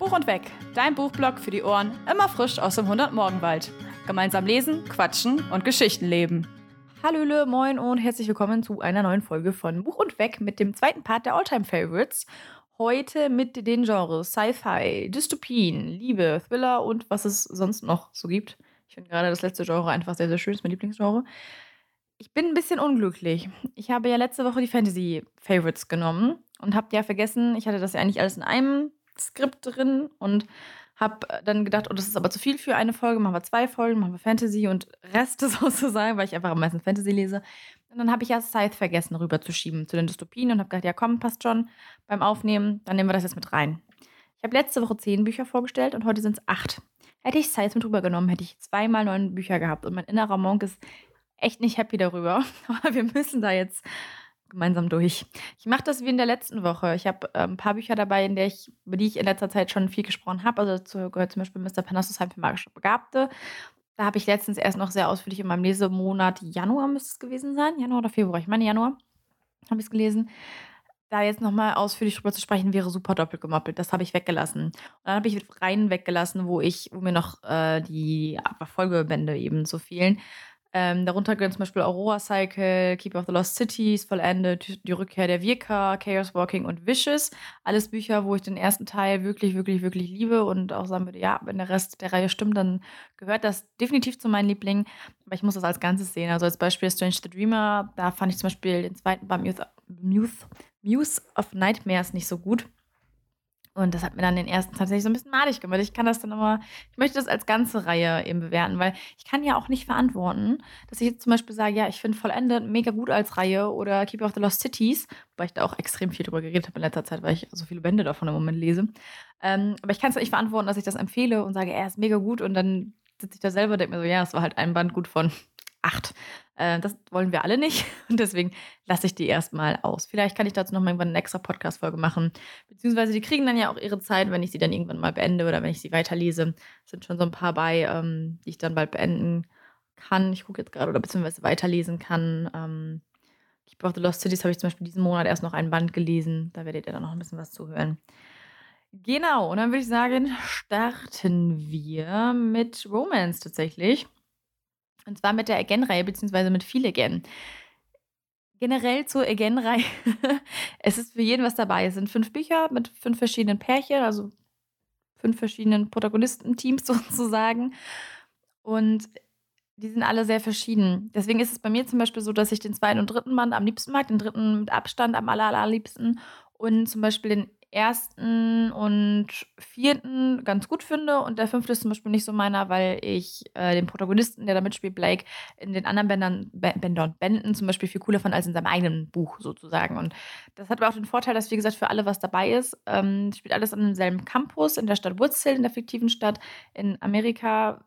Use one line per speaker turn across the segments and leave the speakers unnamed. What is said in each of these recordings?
Buch und Weg, dein Buchblog für die Ohren, immer frisch aus dem 100-Morgenwald. Gemeinsam lesen, quatschen und Geschichten leben. Hallöle, moin und herzlich willkommen zu einer neuen Folge von Buch und Weg mit dem zweiten Part der Alltime Favorites. Heute mit den Genres Sci-Fi, Dystopien, Liebe, Thriller und was es sonst noch so gibt. Ich finde gerade das letzte Genre einfach sehr, sehr schön, ist mein Lieblingsgenre. Ich bin ein bisschen unglücklich. Ich habe ja letzte Woche die Fantasy Favorites genommen und habe ja vergessen, ich hatte das ja eigentlich alles in einem Skript drin und habe dann gedacht, oh, das ist aber zu viel für eine Folge, machen wir zwei Folgen, machen wir Fantasy und Reste sozusagen, weil ich einfach am meisten Fantasy lese. Und dann habe ich ja Scythe vergessen, rüberzuschieben zu den Dystopien und habe gedacht, ja komm, passt schon beim Aufnehmen, dann nehmen wir das jetzt mit rein. Ich habe letzte Woche zehn Bücher vorgestellt und heute sind es acht. Hätte ich Scythe mit rübergenommen, hätte ich zweimal neun Bücher gehabt und mein innerer Monk ist echt nicht happy darüber. Aber wir müssen da jetzt gemeinsam durch. Ich mache das wie in der letzten Woche. Ich habe äh, ein paar Bücher dabei, in der ich, über die ich in letzter Zeit schon viel gesprochen habe. Also dazu gehört zum Beispiel Mr. Panassus Heim für magische Begabte. Da habe ich letztens erst noch sehr ausführlich in meinem Lesemonat Januar müsste es gewesen sein. Januar oder Februar? Ich meine Januar habe ich es gelesen. Da jetzt nochmal ausführlich drüber zu sprechen, wäre super doppelt gemoppelt. Das habe ich weggelassen. Und dann habe ich rein weggelassen, wo ich, wo mir noch äh, die Folgebände eben so fehlen. Ähm, darunter gehören zum Beispiel Aurora Cycle, Keeper of the Lost Cities, Vollendet, Die Rückkehr der Wirka, Chaos Walking und Vicious. Alles Bücher, wo ich den ersten Teil wirklich, wirklich, wirklich liebe und auch sagen würde, ja, wenn der Rest der Reihe stimmt, dann gehört das definitiv zu meinen Lieblingen. Aber ich muss das als Ganzes sehen. Also als Beispiel Strange the Dreamer, da fand ich zum Beispiel den zweiten Muse, Muse of Nightmares nicht so gut. Und das hat mir dann den ersten tatsächlich so ein bisschen madig gemacht. Ich kann das dann immer, ich möchte das als ganze Reihe eben bewerten, weil ich kann ja auch nicht verantworten, dass ich jetzt zum Beispiel sage, ja, ich finde Vollendet mega gut als Reihe oder Keeper of the Lost Cities, weil ich da auch extrem viel drüber geredet habe in letzter Zeit, weil ich so viele Bände davon im Moment lese. Ähm, aber ich kann es nicht verantworten, dass ich das empfehle und sage, er ist mega gut und dann sitze ich da selber und denke mir so, ja, es war halt ein Band gut von acht. Äh, das wollen wir alle nicht. Und deswegen lasse ich die erstmal aus. Vielleicht kann ich dazu noch mal irgendwann eine extra Podcast-Folge machen. Beziehungsweise die kriegen dann ja auch ihre Zeit, wenn ich sie dann irgendwann mal beende oder wenn ich sie weiterlese. Es sind schon so ein paar bei, ähm, die ich dann bald beenden kann. Ich gucke jetzt gerade oder beziehungsweise weiterlesen kann. Ähm, Keeper of the Lost Cities habe ich zum Beispiel diesen Monat erst noch ein Band gelesen. Da werdet ihr dann noch ein bisschen was zuhören. Genau, und dann würde ich sagen, starten wir mit Romance tatsächlich. Und zwar mit der Again-Reihe, beziehungsweise mit viel Again. Generell zur Again-Reihe. es ist für jeden was dabei. Es sind fünf Bücher mit fünf verschiedenen Pärchen, also fünf verschiedenen Protagonistenteams sozusagen. Und die sind alle sehr verschieden. Deswegen ist es bei mir zum Beispiel so, dass ich den zweiten und dritten Band am liebsten mag, den dritten mit Abstand am aller, allerliebsten und zum Beispiel den ersten und vierten ganz gut finde und der fünfte ist zum Beispiel nicht so meiner, weil ich äh, den Protagonisten, der da mitspielt, Blake, in den anderen Bändern, Bändern, Bänden zum Beispiel viel cooler fand als in seinem eigenen Buch sozusagen. Und das hat aber auch den Vorteil, dass, wie gesagt, für alle was dabei ist. Ähm, spielt alles an demselben Campus in der Stadt Woods Hill, in der fiktiven Stadt in Amerika.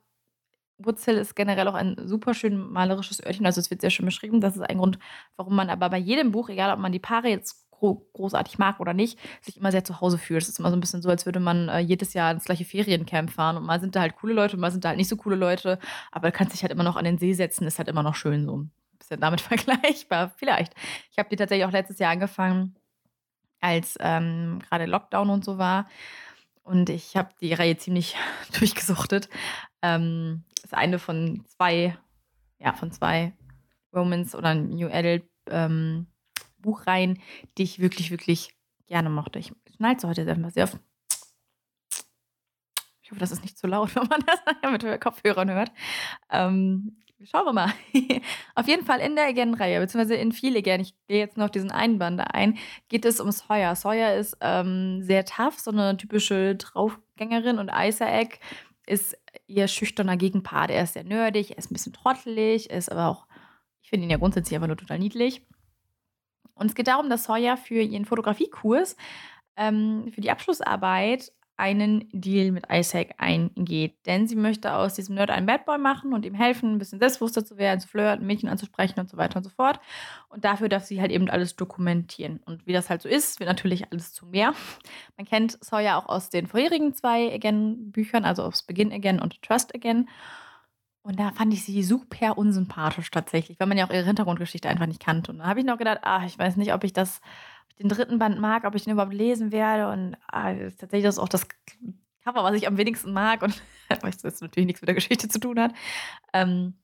Woods Hill ist generell auch ein super schön malerisches Örtchen, also es wird sehr schön beschrieben. Das ist ein Grund, warum man aber bei jedem Buch, egal ob man die Paare jetzt großartig mag oder nicht, sich immer sehr zu Hause fühlt. Es ist immer so ein bisschen so, als würde man äh, jedes Jahr ins gleiche Feriencamp fahren und mal sind da halt coole Leute und mal sind da halt nicht so coole Leute, aber du kannst dich halt immer noch an den See setzen, ist halt immer noch schön so. Ein bisschen damit vergleichbar, vielleicht. Ich habe die tatsächlich auch letztes Jahr angefangen, als ähm, gerade Lockdown und so war. Und ich habe die Reihe ziemlich durchgesuchtet. Ähm, ist eine von zwei, ja, von zwei Romans oder New Adult ähm, Buchreihen, die ich wirklich, wirklich gerne mochte. Ich schneide heute sehr, sehr oft. Ich hoffe, das ist nicht zu laut, wenn man das mit Kopfhörern hört. Ähm, schauen wir mal. auf jeden Fall in der Again-Reihe, beziehungsweise in viele Again, ich gehe jetzt noch diesen einen Band ein, geht es um Sawyer. Sawyer ist ähm, sehr tough, so eine typische Draufgängerin und Isaac ist ihr schüchterner Gegenpart. Er ist sehr nerdig, er ist ein bisschen trottelig, ist aber auch, ich finde ihn ja grundsätzlich einfach nur total niedlich. Und es geht darum, dass Sawyer für ihren Fotografiekurs, ähm, für die Abschlussarbeit, einen Deal mit Isaac eingeht. Denn sie möchte aus diesem Nerd einen Bad Boy machen und ihm helfen, ein bisschen selbstbewusster zu werden, zu flirten, Mädchen anzusprechen und so weiter und so fort. Und dafür darf sie halt eben alles dokumentieren. Und wie das halt so ist, wird natürlich alles zu mehr. Man kennt Sawyer auch aus den vorherigen zwei Again-Büchern, also aus Begin Again und Trust Again. Und da fand ich sie super unsympathisch tatsächlich, weil man ja auch ihre Hintergrundgeschichte einfach nicht kannte. Und da habe ich noch gedacht, ah, ich weiß nicht, ob ich das, den dritten Band mag, ob ich den überhaupt lesen werde. Und ah, tatsächlich ist auch das Cover, was ich am wenigsten mag und was jetzt natürlich nichts mit der Geschichte zu tun hat. Ähm,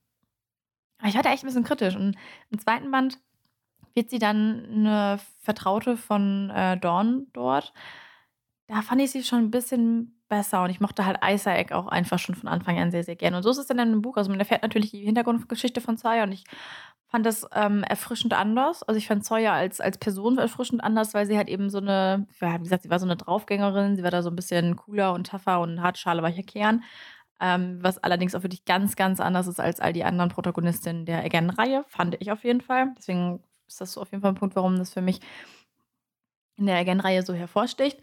aber ich war da echt ein bisschen kritisch. Und im zweiten Band wird sie dann eine Vertraute von äh, Dawn dort. Da fand ich sie schon ein bisschen besser und ich mochte halt Isaac auch einfach schon von Anfang an sehr, sehr gerne. Und so ist es dann in dem Buch. Also man erfährt natürlich die Hintergrundgeschichte von Sawyer und ich fand das ähm, erfrischend anders. Also ich fand Sawyer als, als Person erfrischend anders, weil sie halt eben so eine, wie gesagt, sie war so eine Draufgängerin, sie war da so ein bisschen cooler und tougher und Hartschale weicher Kern. Ähm, was allerdings auch wirklich ganz, ganz anders ist als all die anderen Protagonistinnen der Again-Reihe, fand ich auf jeden Fall. Deswegen ist das so auf jeden Fall ein Punkt, warum das für mich in der Again-Reihe so hervorsticht.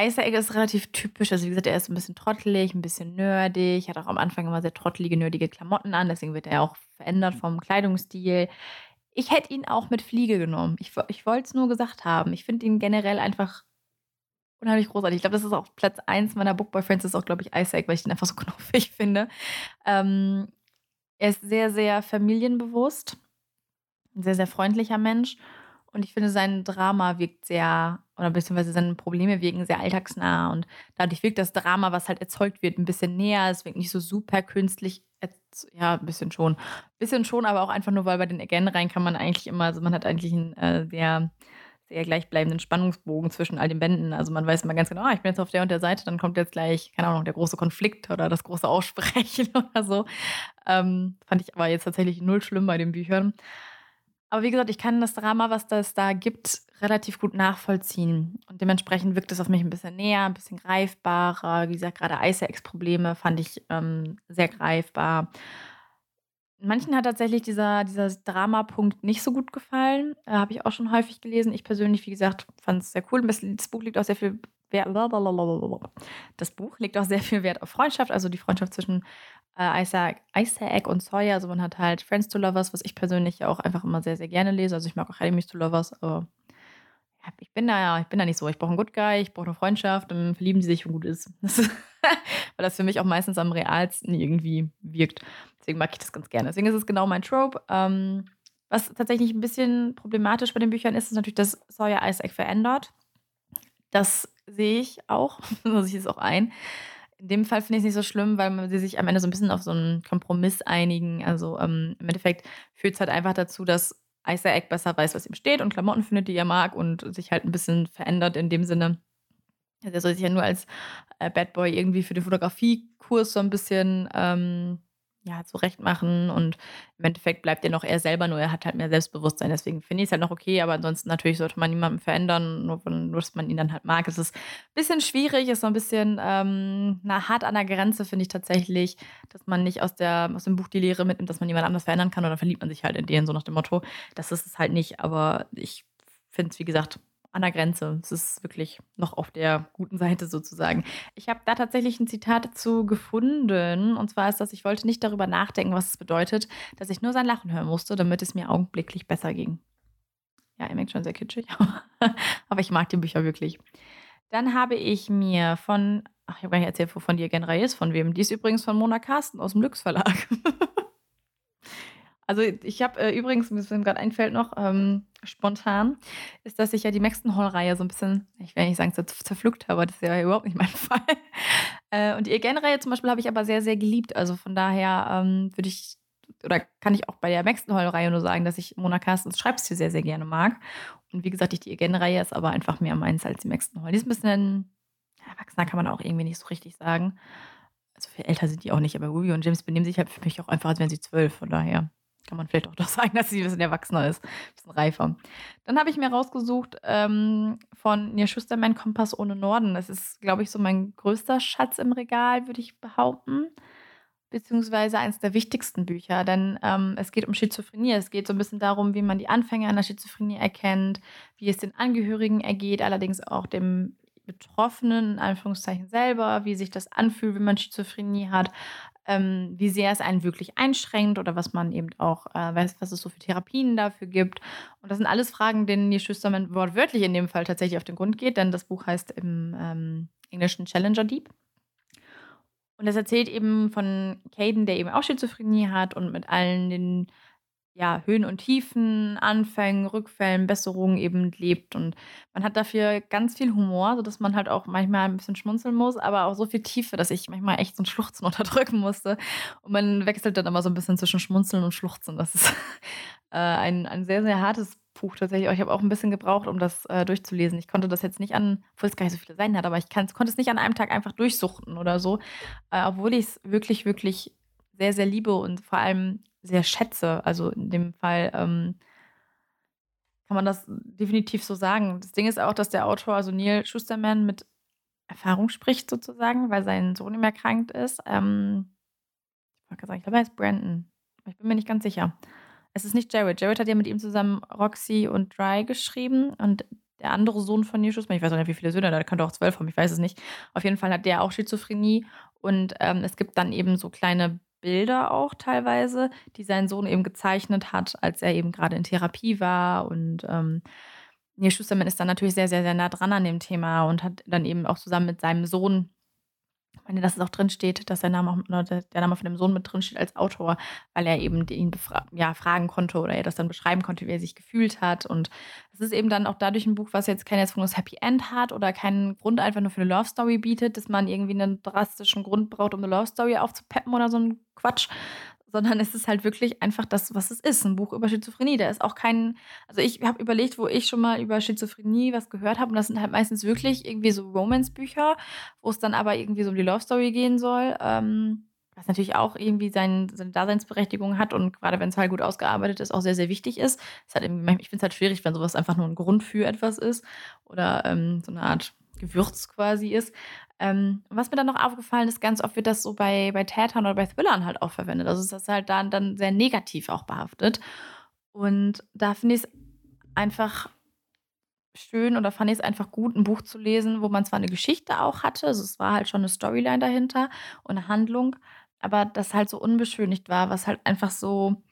Isaac ist relativ typisch. Also, wie gesagt, er ist ein bisschen trottelig, ein bisschen nerdig, hat auch am Anfang immer sehr trottelige, nerdige Klamotten an, deswegen wird er auch verändert vom Kleidungsstil. Ich hätte ihn auch mit Fliege genommen. Ich, ich wollte es nur gesagt haben. Ich finde ihn generell einfach unheimlich großartig. Ich glaube, das ist auch Platz 1 meiner Bookboy-Friends, ist auch, glaube ich, Isaac, weil ich ihn einfach so knuffig finde. Ähm, er ist sehr, sehr familienbewusst, ein sehr, sehr freundlicher Mensch und ich finde, sein Drama wirkt sehr, oder beziehungsweise seine Probleme wirken sehr alltagsnah. Und dadurch wirkt das Drama, was halt erzeugt wird, ein bisschen näher. Es wirkt nicht so super künstlich. Ja, ein bisschen schon. Ein bisschen schon, aber auch einfach nur, weil bei den Again rein kann man eigentlich immer, also man hat eigentlich einen äh, sehr, sehr gleichbleibenden Spannungsbogen zwischen all den Bänden. Also man weiß immer ganz genau, ah, ich bin jetzt auf der und der Seite, dann kommt jetzt gleich, keine Ahnung, der große Konflikt oder das große Aussprechen oder so. Ähm, fand ich aber jetzt tatsächlich null schlimm bei den Büchern. Aber wie gesagt, ich kann das Drama, was das da gibt, relativ gut nachvollziehen. Und dementsprechend wirkt es auf mich ein bisschen näher, ein bisschen greifbarer. Wie gesagt, gerade Isaacs-Probleme fand ich ähm, sehr greifbar. Manchen hat tatsächlich dieser, dieser Dramapunkt nicht so gut gefallen. Äh, Habe ich auch schon häufig gelesen. Ich persönlich, wie gesagt, fand es sehr cool. Das Buch liegt auch sehr viel Wert. Das Buch legt auch sehr viel Wert auf Freundschaft, also die Freundschaft zwischen äh, Isaac, Isaac und Sawyer. Also man hat halt Friends to Lovers, was ich persönlich auch einfach immer sehr, sehr gerne lese. Also ich mag auch Enemies to Lovers, aber ja, ich bin da ja, ich bin da nicht so. Ich brauche einen Good Guy, ich brauche eine Freundschaft, dann verlieben die sich und gut ist. Das weil das für mich auch meistens am realsten irgendwie wirkt. Deswegen mag ich das ganz gerne. Deswegen ist es genau mein Trope. Ähm, was tatsächlich ein bisschen problematisch bei den Büchern ist, ist natürlich, dass Sawyer Isaac verändert. Das sehe ich auch, so sehe ich es auch ein. In dem Fall finde ich es nicht so schlimm, weil sie sich am Ende so ein bisschen auf so einen Kompromiss einigen. Also ähm, im Endeffekt führt es halt einfach dazu, dass Isaac besser weiß, was ihm steht und Klamotten findet, die er mag und sich halt ein bisschen verändert in dem Sinne. Also er soll sich ja nur als äh, Bad Boy irgendwie für den Fotografiekurs so ein bisschen ähm, ja, zurechtmachen und im Endeffekt bleibt er noch er selber, nur er hat halt mehr Selbstbewusstsein. Deswegen finde ich es halt noch okay, aber ansonsten natürlich sollte man niemanden verändern, nur, nur dass man ihn dann halt mag. Es ist ein bisschen schwierig, ist so ein bisschen ähm, na, hart an der Grenze, finde ich tatsächlich, dass man nicht aus, der, aus dem Buch die Lehre mitnimmt, dass man jemand anders verändern kann oder verliebt man sich halt in den, so nach dem Motto. Das ist es halt nicht, aber ich finde es, wie gesagt, an der Grenze. Es ist wirklich noch auf der guten Seite sozusagen. Ich habe da tatsächlich ein Zitat dazu gefunden. Und zwar ist das, ich wollte nicht darüber nachdenken, was es bedeutet, dass ich nur sein Lachen hören musste, damit es mir augenblicklich besser ging. Ja, ihr merkt schon sehr kitschig, aber ich mag die Bücher wirklich. Dann habe ich mir von, ach, ich habe gar nicht erzählt, wovon die Reihe ist, von wem. Die ist übrigens von Mona Carsten aus dem Lux Verlag. Also ich habe äh, übrigens, mir gerade einfällt noch, ähm, spontan, ist, dass ich ja die Maxton Hall-Reihe so ein bisschen, ich will nicht sagen, zerpflückt habe, das ist ja überhaupt nicht mein Fall. Äh, und die Again-Reihe zum Beispiel habe ich aber sehr, sehr geliebt. Also von daher ähm, würde ich, oder kann ich auch bei der Maxton Hall-Reihe nur sagen, dass ich Mona Carstens Schreibstil sehr, sehr gerne mag. Und wie gesagt, ich, die Again-Reihe ist aber einfach mehr meins als die Maxton Hall. Die ist ein bisschen, erwachsener kann man auch irgendwie nicht so richtig sagen. Also viel älter sind die auch nicht, aber Ruby und James benehmen sich halt für mich auch einfach, als wären sie zwölf, von daher kann man vielleicht auch doch sagen, dass sie ein bisschen erwachsener ist, ein bisschen reifer. Dann habe ich mir rausgesucht ähm, von Nia Schustermann Kompass ohne Norden. Das ist, glaube ich, so mein größter Schatz im Regal, würde ich behaupten. Beziehungsweise eines der wichtigsten Bücher, denn ähm, es geht um Schizophrenie. Es geht so ein bisschen darum, wie man die Anfänge einer Schizophrenie erkennt, wie es den Angehörigen ergeht, allerdings auch dem Betroffenen, in Anführungszeichen selber, wie sich das anfühlt, wenn man Schizophrenie hat, ähm, wie sehr es einen wirklich einschränkt oder was man eben auch äh, weiß, was es so für Therapien dafür gibt. Und das sind alles Fragen, denen die Schüstermann wortwörtlich in dem Fall tatsächlich auf den Grund geht, denn das Buch heißt im ähm, Englischen Challenger Deep. Und das erzählt eben von Caden, der eben auch Schizophrenie hat und mit allen den ja, Höhen und Tiefen, Anfängen, Rückfällen, Besserungen eben lebt. Und man hat dafür ganz viel Humor, sodass man halt auch manchmal ein bisschen schmunzeln muss, aber auch so viel Tiefe, dass ich manchmal echt so ein Schluchzen unterdrücken musste. Und man wechselt dann immer so ein bisschen zwischen Schmunzeln und Schluchzen. Das ist äh, ein, ein sehr, sehr hartes Buch tatsächlich. Ich habe auch ein bisschen gebraucht, um das äh, durchzulesen. Ich konnte das jetzt nicht an, obwohl es gar nicht so viele Seiten hat, aber ich konnte es nicht an einem Tag einfach durchsuchten oder so. Äh, obwohl ich es wirklich, wirklich sehr, sehr liebe und vor allem sehr schätze. Also in dem Fall ähm, kann man das definitiv so sagen. Das Ding ist auch, dass der Autor, also Neil Schusterman, mit Erfahrung spricht sozusagen, weil sein Sohn ihm erkrankt ist. Ähm, ich wollte sagen, ich glaube, er ist Brandon. Ich bin mir nicht ganz sicher. Es ist nicht Jared. Jared hat ja mit ihm zusammen Roxy und Dry geschrieben und der andere Sohn von Neil Schusterman, ich weiß auch nicht, wie viele Söhne, da könnte auch zwölf haben, ich weiß es nicht. Auf jeden Fall hat der auch Schizophrenie und ähm, es gibt dann eben so kleine Bilder auch teilweise, die sein Sohn eben gezeichnet hat, als er eben gerade in Therapie war. Und ähm, Neil Schusterman ist dann natürlich sehr, sehr, sehr nah dran an dem Thema und hat dann eben auch zusammen mit seinem Sohn ich meine, dass es auch drin steht, dass der Name, auch, der Name von dem Sohn mit drin steht als Autor, weil er eben ihn ja, fragen konnte oder er das dann beschreiben konnte, wie er sich gefühlt hat. Und es ist eben dann auch dadurch ein Buch, was jetzt kein erzwungenes Happy End hat oder keinen Grund einfach nur für eine Love Story bietet, dass man irgendwie einen drastischen Grund braucht, um eine Love Story aufzupeppen oder so ein Quatsch, sondern es ist halt wirklich einfach das, was es ist, ein Buch über Schizophrenie. Da ist auch kein, also ich habe überlegt, wo ich schon mal über Schizophrenie was gehört habe und das sind halt meistens wirklich irgendwie so Romance-Bücher, wo es dann aber irgendwie so um die Love-Story gehen soll, ähm, was natürlich auch irgendwie sein, seine Daseinsberechtigung hat und gerade wenn es halt gut ausgearbeitet ist, auch sehr, sehr wichtig ist. ist halt ich finde es halt schwierig, wenn sowas einfach nur ein Grund für etwas ist oder ähm, so eine Art Gewürz quasi ist. Ähm, was mir dann noch aufgefallen ist, ganz oft wird das so bei, bei Tätern oder bei Thrillern halt auch verwendet. Also ist das halt dann, dann sehr negativ auch behaftet. Und da finde ich es einfach schön oder fand ich es einfach gut, ein Buch zu lesen, wo man zwar eine Geschichte auch hatte, also es war halt schon eine Storyline dahinter und eine Handlung, aber das halt so unbeschönigt war, was halt einfach so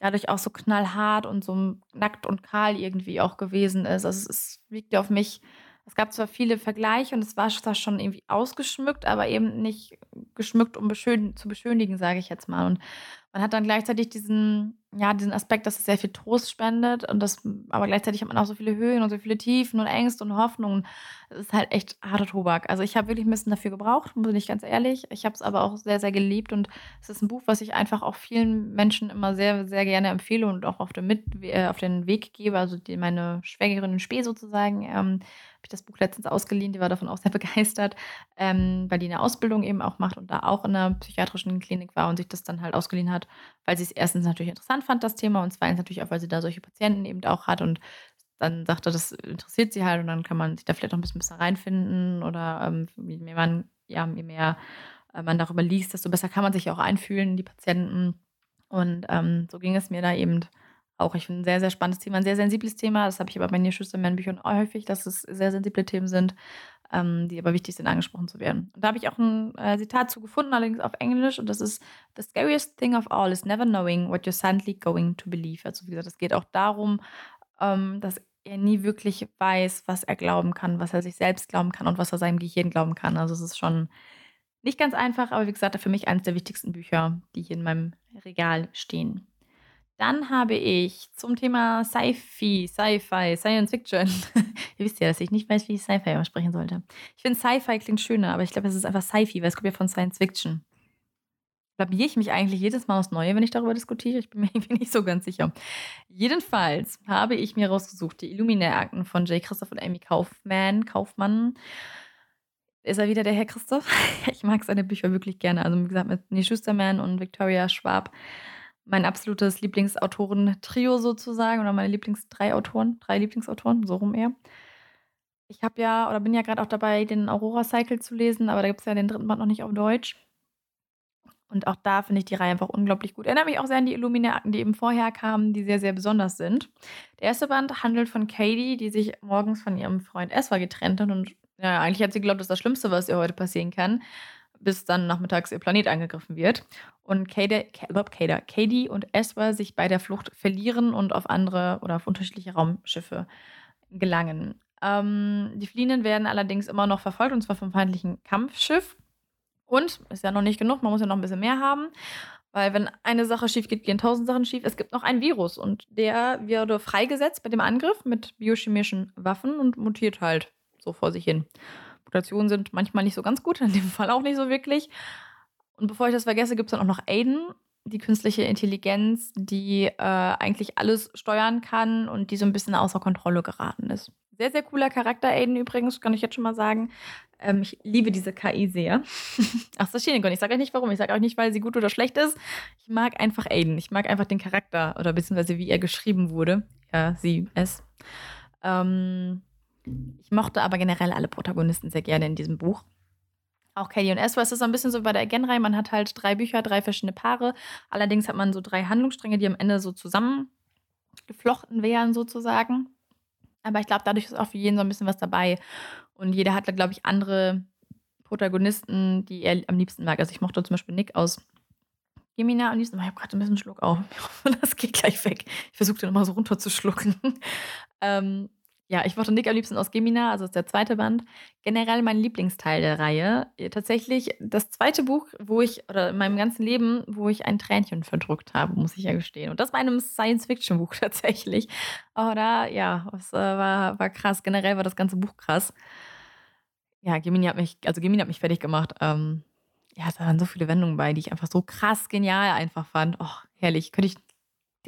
dadurch auch so knallhart und so nackt und kahl irgendwie auch gewesen ist. Also es wiegt ja auf mich es gab zwar viele Vergleiche und es war zwar schon irgendwie ausgeschmückt, aber eben nicht geschmückt, um beschön zu beschönigen, sage ich jetzt mal. Und man hat dann gleichzeitig diesen, ja, diesen Aspekt, dass es sehr viel Trost spendet und das, aber gleichzeitig hat man auch so viele Höhen und so viele Tiefen und Ängste und Hoffnungen. Es ist halt echt harter Tobak. Also ich habe wirklich ein bisschen dafür gebraucht, bin ich ganz ehrlich. Ich habe es aber auch sehr, sehr geliebt und es ist ein Buch, was ich einfach auch vielen Menschen immer sehr, sehr gerne empfehle und auch auf den, Mit äh, auf den Weg gebe. Also die, meine Schwägerin in Spee sozusagen. Ähm, habe ich das Buch letztens ausgeliehen, die war davon auch sehr begeistert, ähm, weil die eine Ausbildung eben auch macht und da auch in einer psychiatrischen Klinik war und sich das dann halt ausgeliehen hat, weil sie es erstens natürlich interessant fand, das Thema, und zweitens natürlich auch, weil sie da solche Patienten eben auch hat und dann sagte, das interessiert sie halt und dann kann man sich da vielleicht noch ein bisschen besser reinfinden oder ähm, je mehr man, ja, je mehr äh, man darüber liest, desto besser kann man sich auch einfühlen in die Patienten. Und ähm, so ging es mir da eben auch. Ich finde ein sehr, sehr spannendes Thema, ein sehr sensibles Thema. Das habe ich aber bei Neil Schusterman Büchern häufig, dass es sehr sensible Themen sind, ähm, die aber wichtig sind, angesprochen zu werden. Und da habe ich auch ein äh, Zitat zu gefunden, allerdings auf Englisch. Und das ist: The scariest thing of all is never knowing what you're suddenly going to believe. Also, wie gesagt, es geht auch darum, ähm, dass er nie wirklich weiß, was er glauben kann, was er sich selbst glauben kann und was er seinem Gehirn glauben kann. Also, es ist schon nicht ganz einfach, aber wie gesagt, für mich eines der wichtigsten Bücher, die hier in meinem Regal stehen. Dann habe ich zum Thema Sci-Fi, Sci-Fi, Science Fiction. Ihr wisst ja, dass ich nicht weiß, wie ich Sci-Fi aussprechen sollte. Ich finde Sci-Fi klingt schöner, aber ich glaube, es ist einfach Sci-Fi, weil es kommt ja von Science Fiction. Blamier ich mich eigentlich jedes Mal aufs Neue, wenn ich darüber diskutiere? Ich bin mir irgendwie nicht so ganz sicher. Jedenfalls habe ich mir rausgesucht die Illuminae-Akten von J. Christoph und Amy Kaufman. Kaufmann. Ist er wieder der Herr Christoph? ich mag seine Bücher wirklich gerne. Also, wie gesagt, mit Neil Schusterman und Victoria Schwab mein absolutes Lieblingsautoren-Trio sozusagen oder meine Lieblings drei Autoren, drei Lieblingsautoren, so rum eher. Ich habe ja oder bin ja gerade auch dabei, den Aurora Cycle zu lesen, aber da gibt es ja den dritten Band noch nicht auf Deutsch. Und auch da finde ich die Reihe einfach unglaublich gut. Erinnert mich auch sehr an die Illuminaten, die eben vorher kamen, die sehr, sehr besonders sind. Der erste Band handelt von Katie, die sich morgens von ihrem Freund Eswa getrennt hat. Und ja, eigentlich hat sie geglaubt, das ist das Schlimmste, was ihr heute passieren kann bis dann nachmittags ihr Planet angegriffen wird. Und Katie, und Ezra sich bei der Flucht verlieren und auf andere oder auf unterschiedliche Raumschiffe gelangen. Ähm, die Fliehenden werden allerdings immer noch verfolgt, und zwar vom feindlichen Kampfschiff. Und ist ja noch nicht genug, man muss ja noch ein bisschen mehr haben. Weil wenn eine Sache schief geht, gehen tausend Sachen schief. Es gibt noch ein Virus und der wurde freigesetzt bei dem Angriff mit biochemischen Waffen und mutiert halt so vor sich hin. Mutationen sind manchmal nicht so ganz gut, in dem Fall auch nicht so wirklich. Und bevor ich das vergesse, gibt es dann auch noch Aiden, die künstliche Intelligenz, die äh, eigentlich alles steuern kann und die so ein bisschen außer Kontrolle geraten ist. Sehr, sehr cooler Charakter, Aiden übrigens, kann ich jetzt schon mal sagen. Ähm, ich liebe diese KI sehr. Ach, das steht Ich sage euch nicht warum. Ich sage euch nicht, weil sie gut oder schlecht ist. Ich mag einfach Aiden. Ich mag einfach den Charakter oder beziehungsweise wie er geschrieben wurde. Ja, sie, es. Ähm, ich mochte aber generell alle Protagonisten sehr gerne in diesem Buch. Auch Katie und Ezra, es ist so ein bisschen so bei der Again-Reihe. Man hat halt drei Bücher, drei verschiedene Paare. Allerdings hat man so drei Handlungsstränge, die am Ende so zusammengeflochten wären, sozusagen. Aber ich glaube, dadurch ist auch für jeden so ein bisschen was dabei. Und jeder hat, glaube ich, andere Protagonisten, die er am liebsten mag. Also ich mochte zum Beispiel Nick aus Gemina am liebsten. Ich habe gerade ein bisschen Schluck auf. Das geht gleich weg. Ich versuche den nochmal so runterzuschlucken. ähm, ja, ich mochte Nick am liebsten aus Gemina, also ist der zweite Band. Generell mein Lieblingsteil der Reihe. Äh, tatsächlich das zweite Buch, wo ich, oder in meinem ganzen Leben, wo ich ein Tränchen verdrückt habe, muss ich ja gestehen. Und das war einem Science-Fiction-Buch tatsächlich. Oder ja, es äh, war, war krass. Generell war das ganze Buch krass. Ja, Gemini hat mich, also Gemini hat mich fertig gemacht. Ähm, ja, da waren so viele Wendungen bei, die ich einfach so krass genial einfach fand. Oh, herrlich. Könnte ich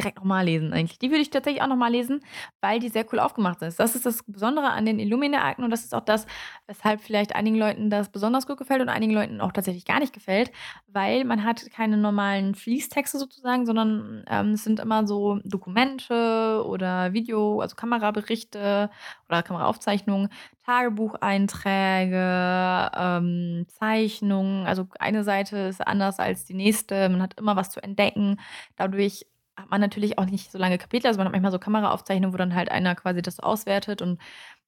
direkt nochmal lesen eigentlich. Die würde ich tatsächlich auch nochmal lesen, weil die sehr cool aufgemacht ist. Das ist das Besondere an den Illumina-Akten und das ist auch das, weshalb vielleicht einigen Leuten das besonders gut gefällt und einigen Leuten auch tatsächlich gar nicht gefällt, weil man hat keine normalen Fließtexte sozusagen, sondern ähm, es sind immer so Dokumente oder Video, also Kameraberichte oder Kameraaufzeichnungen, Tagebucheinträge, ähm, Zeichnungen. Also eine Seite ist anders als die nächste. Man hat immer was zu entdecken. Dadurch hat man natürlich auch nicht so lange Kapitel, also man hat manchmal so Kameraaufzeichnungen, wo dann halt einer quasi das auswertet und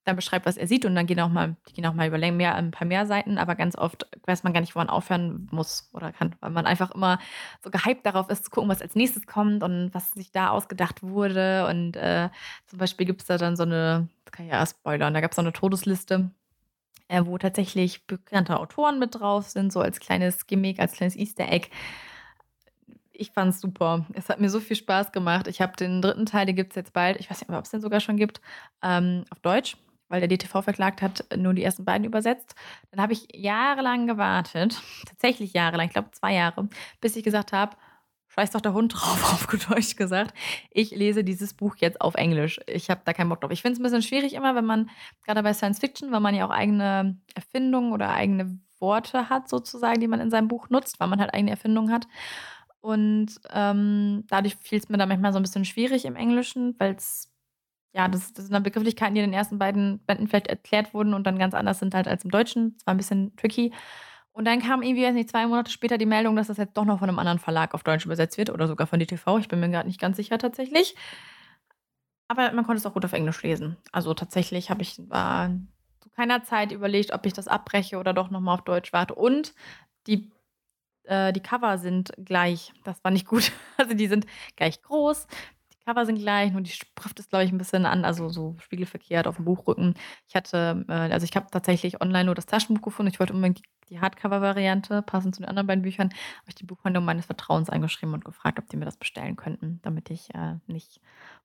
dann beschreibt, was er sieht und dann gehen auch mal, die gehen auch mal über mehr, ein paar mehr Seiten, aber ganz oft weiß man gar nicht, wo man aufhören muss oder kann, weil man einfach immer so gehypt darauf ist, zu gucken, was als nächstes kommt und was sich da ausgedacht wurde. Und äh, zum Beispiel gibt es da dann so eine, das kann ich ja spoilern, da gab es so eine Todesliste, äh, wo tatsächlich bekannte Autoren mit drauf sind, so als kleines Gimmick, als kleines Easter Egg ich fand es super. Es hat mir so viel Spaß gemacht. Ich habe den dritten Teil, den gibt es jetzt bald. Ich weiß nicht, ob es den sogar schon gibt, ähm, auf Deutsch, weil der DTV verklagt hat, nur die ersten beiden übersetzt. Dann habe ich jahrelang gewartet, tatsächlich jahrelang, ich glaube zwei Jahre, bis ich gesagt habe, scheiß doch der Hund drauf, auf gut Deutsch gesagt. Ich lese dieses Buch jetzt auf Englisch. Ich habe da keinen Bock drauf. Ich finde es ein bisschen schwierig immer, wenn man, gerade bei Science Fiction, weil man ja auch eigene Erfindungen oder eigene Worte hat, sozusagen, die man in seinem Buch nutzt, weil man halt eigene Erfindungen hat. Und ähm, dadurch fiel es mir dann manchmal so ein bisschen schwierig im Englischen, weil es, ja, das, das sind dann Begrifflichkeiten, die in den ersten beiden Bänden vielleicht erklärt wurden und dann ganz anders sind halt als im Deutschen. Das war ein bisschen tricky. Und dann kam irgendwie, weiß nicht, zwei Monate später die Meldung, dass das jetzt doch noch von einem anderen Verlag auf Deutsch übersetzt wird oder sogar von DTV. Ich bin mir gerade nicht ganz sicher tatsächlich. Aber man konnte es auch gut auf Englisch lesen. Also tatsächlich habe ich war zu keiner Zeit überlegt, ob ich das abbreche oder doch nochmal auf Deutsch warte. Und die äh, die Cover sind gleich. Das war nicht gut. Also die sind gleich groß. Die Cover sind gleich, nur die Schrift ist, glaube ich, ein bisschen an, also so spiegelverkehrt auf dem Buchrücken. Ich hatte, äh, also ich habe tatsächlich online nur das Taschenbuch gefunden. Ich wollte unbedingt die Hardcover-Variante, passend zu den anderen beiden Büchern, habe ich die Buchhandlung meines Vertrauens angeschrieben und gefragt, ob die mir das bestellen könnten, damit ich äh, nicht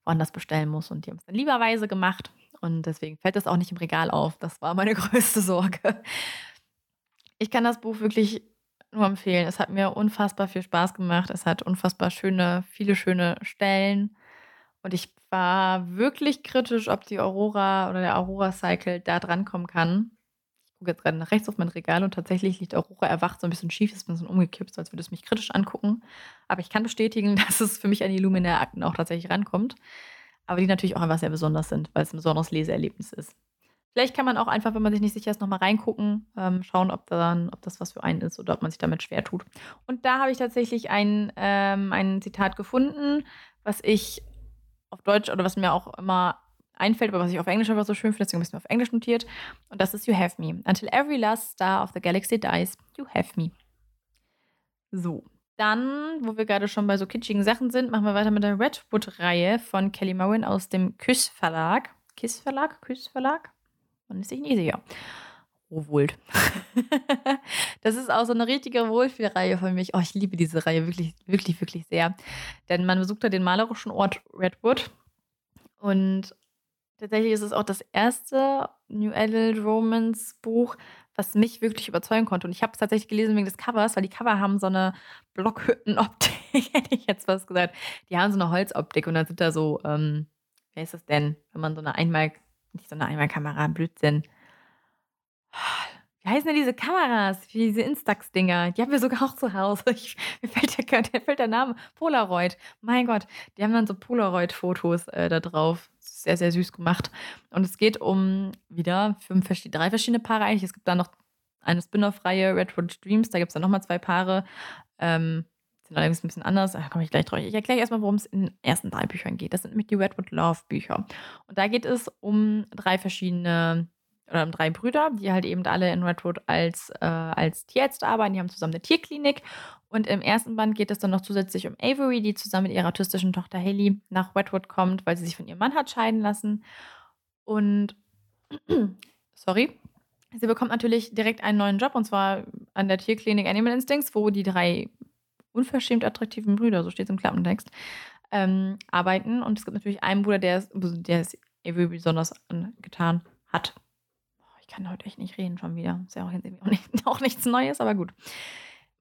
woanders bestellen muss. Und die haben es dann lieberweise gemacht. Und deswegen fällt das auch nicht im Regal auf. Das war meine größte Sorge. Ich kann das Buch wirklich nur empfehlen. Es hat mir unfassbar viel Spaß gemacht. Es hat unfassbar schöne, viele schöne Stellen. Und ich war wirklich kritisch, ob die Aurora oder der Aurora Cycle da drankommen kann. Ich gucke jetzt gerade nach rechts auf mein Regal und tatsächlich liegt Aurora erwacht so ein bisschen schief, ist ein bisschen umgekippt, als würde es mich kritisch angucken. Aber ich kann bestätigen, dass es für mich an die Luminär-Akten auch tatsächlich rankommt. Aber die natürlich auch einfach sehr besonders sind, weil es ein besonderes Leseerlebnis ist. Vielleicht kann man auch einfach, wenn man sich nicht sicher ist, nochmal reingucken, ähm, schauen, ob, dann, ob das was für einen ist oder ob man sich damit schwer tut. Und da habe ich tatsächlich ein, ähm, ein Zitat gefunden, was ich auf Deutsch oder was mir auch immer einfällt, aber was ich auf Englisch einfach so schön finde, deswegen habe ich es auf Englisch notiert. Und das ist You Have Me. Until every last star of the galaxy dies, you have me. So. Dann, wo wir gerade schon bei so kitschigen Sachen sind, machen wir weiter mit der Redwood-Reihe von Kelly Mowen aus dem Küss Verlag. Kiss Verlag? Küss Verlag? Man ist sich nie sicher. Rowold. das ist auch so eine richtige Wohlfühlreihe von mich. Oh, ich liebe diese Reihe wirklich, wirklich, wirklich sehr. Denn man besucht da den malerischen Ort Redwood. Und tatsächlich ist es auch das erste New Adult Romance Buch, was mich wirklich überzeugen konnte. Und ich habe es tatsächlich gelesen wegen des Covers, weil die Cover haben so eine Blockhüttenoptik, hätte ich jetzt was gesagt. Die haben so eine Holzoptik und dann sind da so, ähm, wer ist das denn, wenn man so eine Einmal, nicht so eine Einmalkamera, Blödsinn. Wie heißen denn diese Kameras? Wie diese Instax-Dinger? Die haben wir sogar auch zu Hause. Ich, mir fällt der, der, fällt der Name. Polaroid. Mein Gott. Die haben dann so Polaroid-Fotos äh, da drauf. Sehr, sehr süß gemacht. Und es geht um wieder fünf, drei verschiedene Paare eigentlich. Es gibt da noch eine Spin-off-Reihe, Redwood Dreams. Da gibt es dann nochmal zwei Paare. Ähm, sind allerdings ein bisschen anders. Da komme ich gleich drauf. Ich erkläre erstmal, worum es in den ersten drei Büchern geht. Das sind nämlich die Redwood Love Bücher. Und da geht es um drei verschiedene oder um drei Brüder, die halt eben alle in Redwood als, äh, als Tierärzte arbeiten. Die haben zusammen eine Tierklinik. Und im ersten Band geht es dann noch zusätzlich um Avery, die zusammen mit ihrer autistischen Tochter Haley nach Redwood kommt, weil sie sich von ihrem Mann hat scheiden lassen. Und, sorry, sie bekommt natürlich direkt einen neuen Job und zwar an der Tierklinik Animal Instincts, wo die drei unverschämt attraktiven Brüder, so steht es im Klappentext, ähm, arbeiten. Und es gibt natürlich einen Bruder, der es, der es besonders angetan hat ich kann heute echt nicht reden schon wieder. Ist ja auch, auch, nicht, auch nichts Neues, aber gut.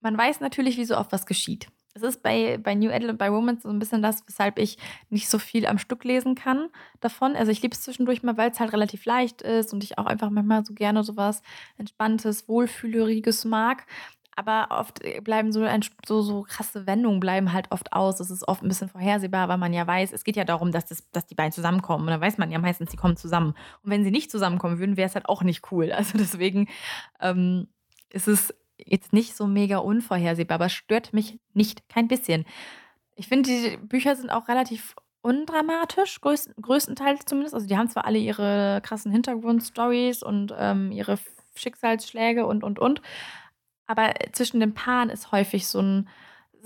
Man weiß natürlich, wie so oft was geschieht. Es ist bei, bei New Adult und bei Romance so ein bisschen das, weshalb ich nicht so viel am Stück lesen kann davon. Also ich liebe es zwischendurch mal, weil es halt relativ leicht ist und ich auch einfach manchmal so gerne sowas Entspanntes, Wohlfühleriges mag. Aber oft äh, bleiben so, ein, so, so krasse Wendungen bleiben halt oft aus. Das ist oft ein bisschen vorhersehbar, weil man ja weiß, es geht ja darum, dass, das, dass die beiden zusammenkommen. Und dann weiß man ja meistens, sie kommen zusammen. Und wenn sie nicht zusammenkommen würden, wäre es halt auch nicht cool. Also deswegen ähm, ist es jetzt nicht so mega unvorhersehbar, aber stört mich nicht, kein bisschen. Ich finde, die Bücher sind auch relativ undramatisch, größten, größtenteils zumindest. Also die haben zwar alle ihre krassen Hintergrundstories und ähm, ihre Schicksalsschläge und, und, und. Aber zwischen den Paaren ist häufig so ein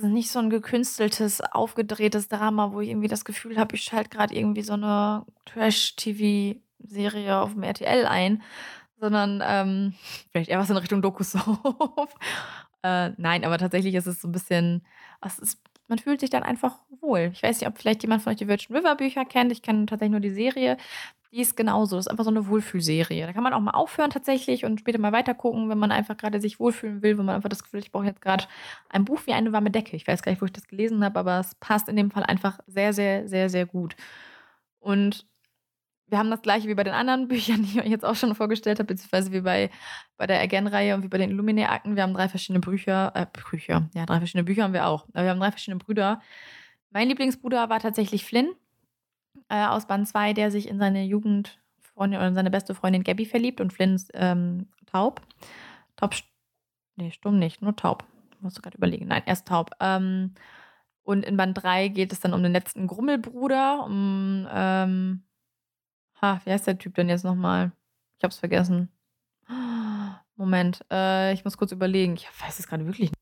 nicht so ein gekünsteltes, aufgedrehtes Drama, wo ich irgendwie das Gefühl habe, ich schalte gerade irgendwie so eine Trash-TV-Serie auf dem RTL ein, sondern ähm, vielleicht eher was in Richtung Doku-Soap. äh, nein, aber tatsächlich ist es so ein bisschen, ist, man fühlt sich dann einfach wohl. Ich weiß nicht, ob vielleicht jemand von euch die Virgin River Bücher kennt. Ich kenne tatsächlich nur die Serie. Die ist genauso. Das ist einfach so eine Wohlfühlserie. Da kann man auch mal aufhören tatsächlich und später mal weiter gucken, wenn man einfach gerade sich wohlfühlen will, wenn man einfach das Gefühl, hat, ich brauche jetzt gerade ein Buch wie eine warme Decke. Ich weiß gar nicht, wo ich das gelesen habe, aber es passt in dem Fall einfach sehr, sehr, sehr, sehr gut. Und wir haben das gleiche wie bei den anderen Büchern, die ich euch jetzt auch schon vorgestellt habe, beziehungsweise wie bei, bei der Again-Reihe und wie bei den Illuminae-Akten. Wir haben drei verschiedene Bücher, äh, Bücher, ja, drei verschiedene Bücher haben wir auch. Aber wir haben drei verschiedene Brüder. Mein Lieblingsbruder war tatsächlich Flynn äh, aus Band 2, der sich in seine Jugendfreundin oder seine beste Freundin Gabby verliebt und Flynn ist ähm, taub. Taub, nee, stumm nicht, nur taub. Musst du gerade überlegen. Nein, er ist taub. Ähm, und in Band 3 geht es dann um den letzten Grummelbruder, um, ähm, ha, wie heißt der Typ denn jetzt nochmal? Ich hab's vergessen. Moment, äh, ich muss kurz überlegen. Ich weiß es gerade wirklich nicht.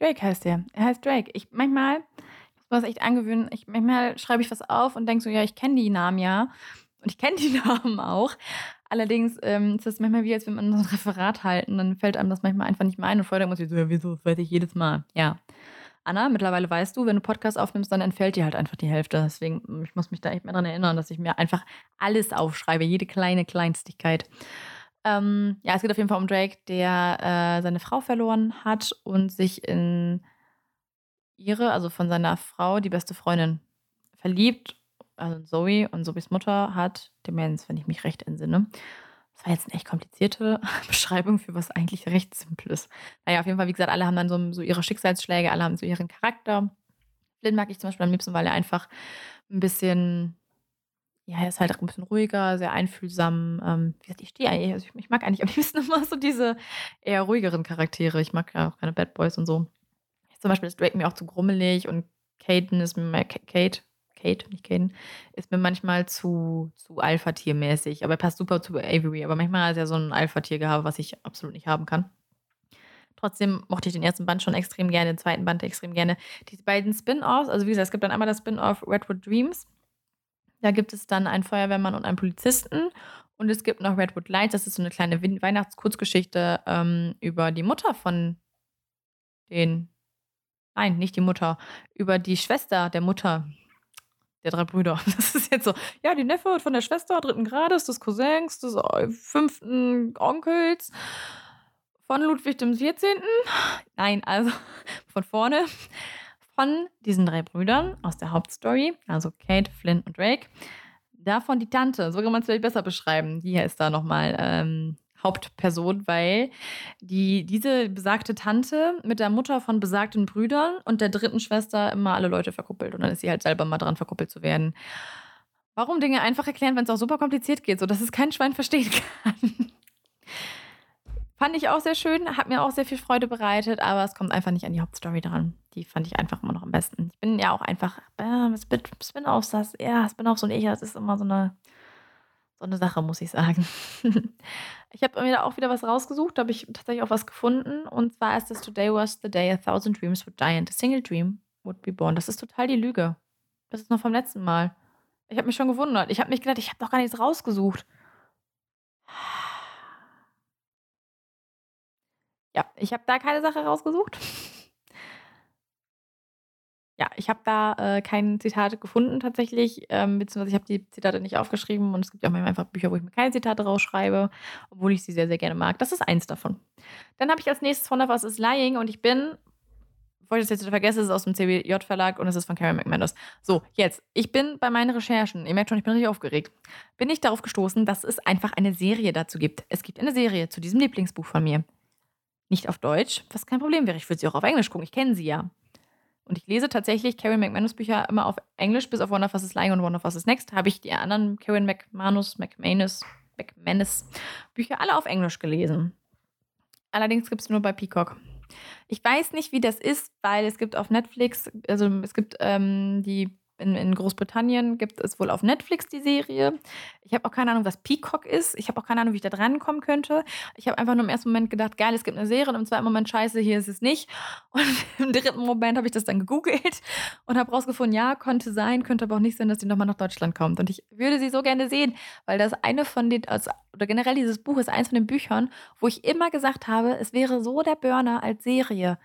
Drake heißt der. Er heißt Drake. Ich manchmal was echt angewöhnen. Ich, manchmal schreibe ich was auf und denke so, ja, ich kenne die Namen ja. Und ich kenne die Namen auch. Allerdings ähm, ist es manchmal wie, als wenn man ein Referat halten, dann fällt einem das manchmal einfach nicht mehr ein. Und vorher muss ich so, ja, wieso, weiß ich jedes Mal. Ja. Anna, mittlerweile weißt du, wenn du Podcast aufnimmst, dann entfällt dir halt einfach die Hälfte. Deswegen, ich muss mich da echt mehr daran erinnern, dass ich mir einfach alles aufschreibe, jede kleine Kleinstigkeit. Ähm, ja, es geht auf jeden Fall um Drake, der äh, seine Frau verloren hat und sich in ihre, also von seiner Frau, die beste Freundin verliebt. Also Zoe und Zoes Mutter hat Demenz, wenn ich mich recht entsinne. Das war jetzt eine echt komplizierte Beschreibung für was eigentlich recht simpel ist. Naja, auf jeden Fall, wie gesagt, alle haben dann so, so ihre Schicksalsschläge, alle haben so ihren Charakter. Flynn mag ich zum Beispiel am liebsten, weil er einfach ein bisschen, ja, er ist halt ein bisschen ruhiger, sehr einfühlsam. Ähm, wie gesagt, ich stehe eigentlich, also ich, ich, mag eigentlich am liebsten immer so diese eher ruhigeren Charaktere. Ich mag ja auch keine Bad Boys und so. Zum Beispiel ist Drake mir auch zu grummelig und Caden ist mir Kate, Kate, nicht Caden, ist mir manchmal zu, zu Alpha-Tier-mäßig. Aber er passt super zu Avery. Aber manchmal hat er so ein Alpha-Tier gehabt, was ich absolut nicht haben kann. Trotzdem mochte ich den ersten Band schon extrem gerne, den zweiten Band extrem gerne. Die beiden Spin-Offs, also wie gesagt, es gibt dann einmal das Spin-Off Redwood Dreams. Da gibt es dann einen Feuerwehrmann und einen Polizisten. Und es gibt noch Redwood Lights, das ist so eine kleine Weihnachtskurzgeschichte ähm, über die Mutter von den. Nein, nicht die Mutter. Über die Schwester der Mutter der drei Brüder. Das ist jetzt so, ja, die Neffe von der Schwester dritten Grades, des Cousins, des äh, fünften Onkels von Ludwig dem 14. Nein, also von vorne. Von diesen drei Brüdern aus der Hauptstory, also Kate, Flynn und Drake. Davon die Tante, so kann man es vielleicht besser beschreiben. Die hier ist da nochmal ähm, Hauptperson, weil die, diese besagte Tante mit der Mutter von besagten Brüdern und der dritten Schwester immer alle Leute verkuppelt. Und dann ist sie halt selber mal dran, verkuppelt zu werden. Warum Dinge einfach erklären, wenn es auch super kompliziert geht, sodass es kein Schwein verstehen kann? Fand ich auch sehr schön, hat mir auch sehr viel Freude bereitet, aber es kommt einfach nicht an die Hauptstory dran. Die fand ich einfach immer noch am besten. Ich bin ja auch einfach, äh, Spin-offs, ja, Spin-offs und ich, das ist immer so eine so eine Sache, muss ich sagen. ich habe mir da auch wieder was rausgesucht, da habe ich tatsächlich auch was gefunden. Und zwar ist es Today was the day a thousand dreams would die and a single dream would be born. Das ist total die Lüge. Das ist noch vom letzten Mal. Ich habe mich schon gewundert. Ich habe mich gedacht, ich habe doch gar nichts rausgesucht. Ja, ich habe da keine Sache rausgesucht. Ja, ich habe da äh, kein Zitat gefunden tatsächlich, ähm, beziehungsweise ich habe die Zitate nicht aufgeschrieben und es gibt ja auch manchmal einfach Bücher, wo ich mir keine Zitate rausschreibe, obwohl ich sie sehr, sehr gerne mag. Das ist eins davon. Dann habe ich als nächstes von Was ist Lying und ich bin, bevor ich das jetzt vergesse, es ist aus dem CBJ-Verlag und es ist von Karen McManus. So, jetzt, ich bin bei meinen Recherchen, ihr merkt schon, ich bin richtig aufgeregt, bin ich darauf gestoßen, dass es einfach eine Serie dazu gibt. Es gibt eine Serie zu diesem Lieblingsbuch von mir. Nicht auf Deutsch, was kein Problem wäre. Ich würde sie auch auf Englisch gucken, ich kenne sie ja. Und ich lese tatsächlich Karen McManus Bücher immer auf Englisch, bis auf One of Us is Lying und One of Us is Next. Habe ich die anderen Karen McManus, McManus, McManus Bücher alle auf Englisch gelesen. Allerdings gibt es nur bei Peacock. Ich weiß nicht, wie das ist, weil es gibt auf Netflix, also es gibt ähm, die in, in, Großbritannien gibt es wohl auf Netflix die Serie. Ich habe auch keine Ahnung, was Peacock ist. Ich habe auch keine Ahnung, wie ich da drankommen könnte. Ich habe einfach nur im ersten Moment gedacht, geil, es gibt eine Serie und im zweiten Moment, scheiße, hier ist es nicht. Und im dritten Moment habe ich das dann gegoogelt und habe rausgefunden, ja, konnte sein, könnte aber auch nicht sein, dass die nochmal nach Deutschland kommt. Und ich würde sie so gerne sehen, weil das eine von den, also, oder generell dieses Buch ist eins von den Büchern, wo ich immer gesagt habe, es wäre so der Burner als Serie.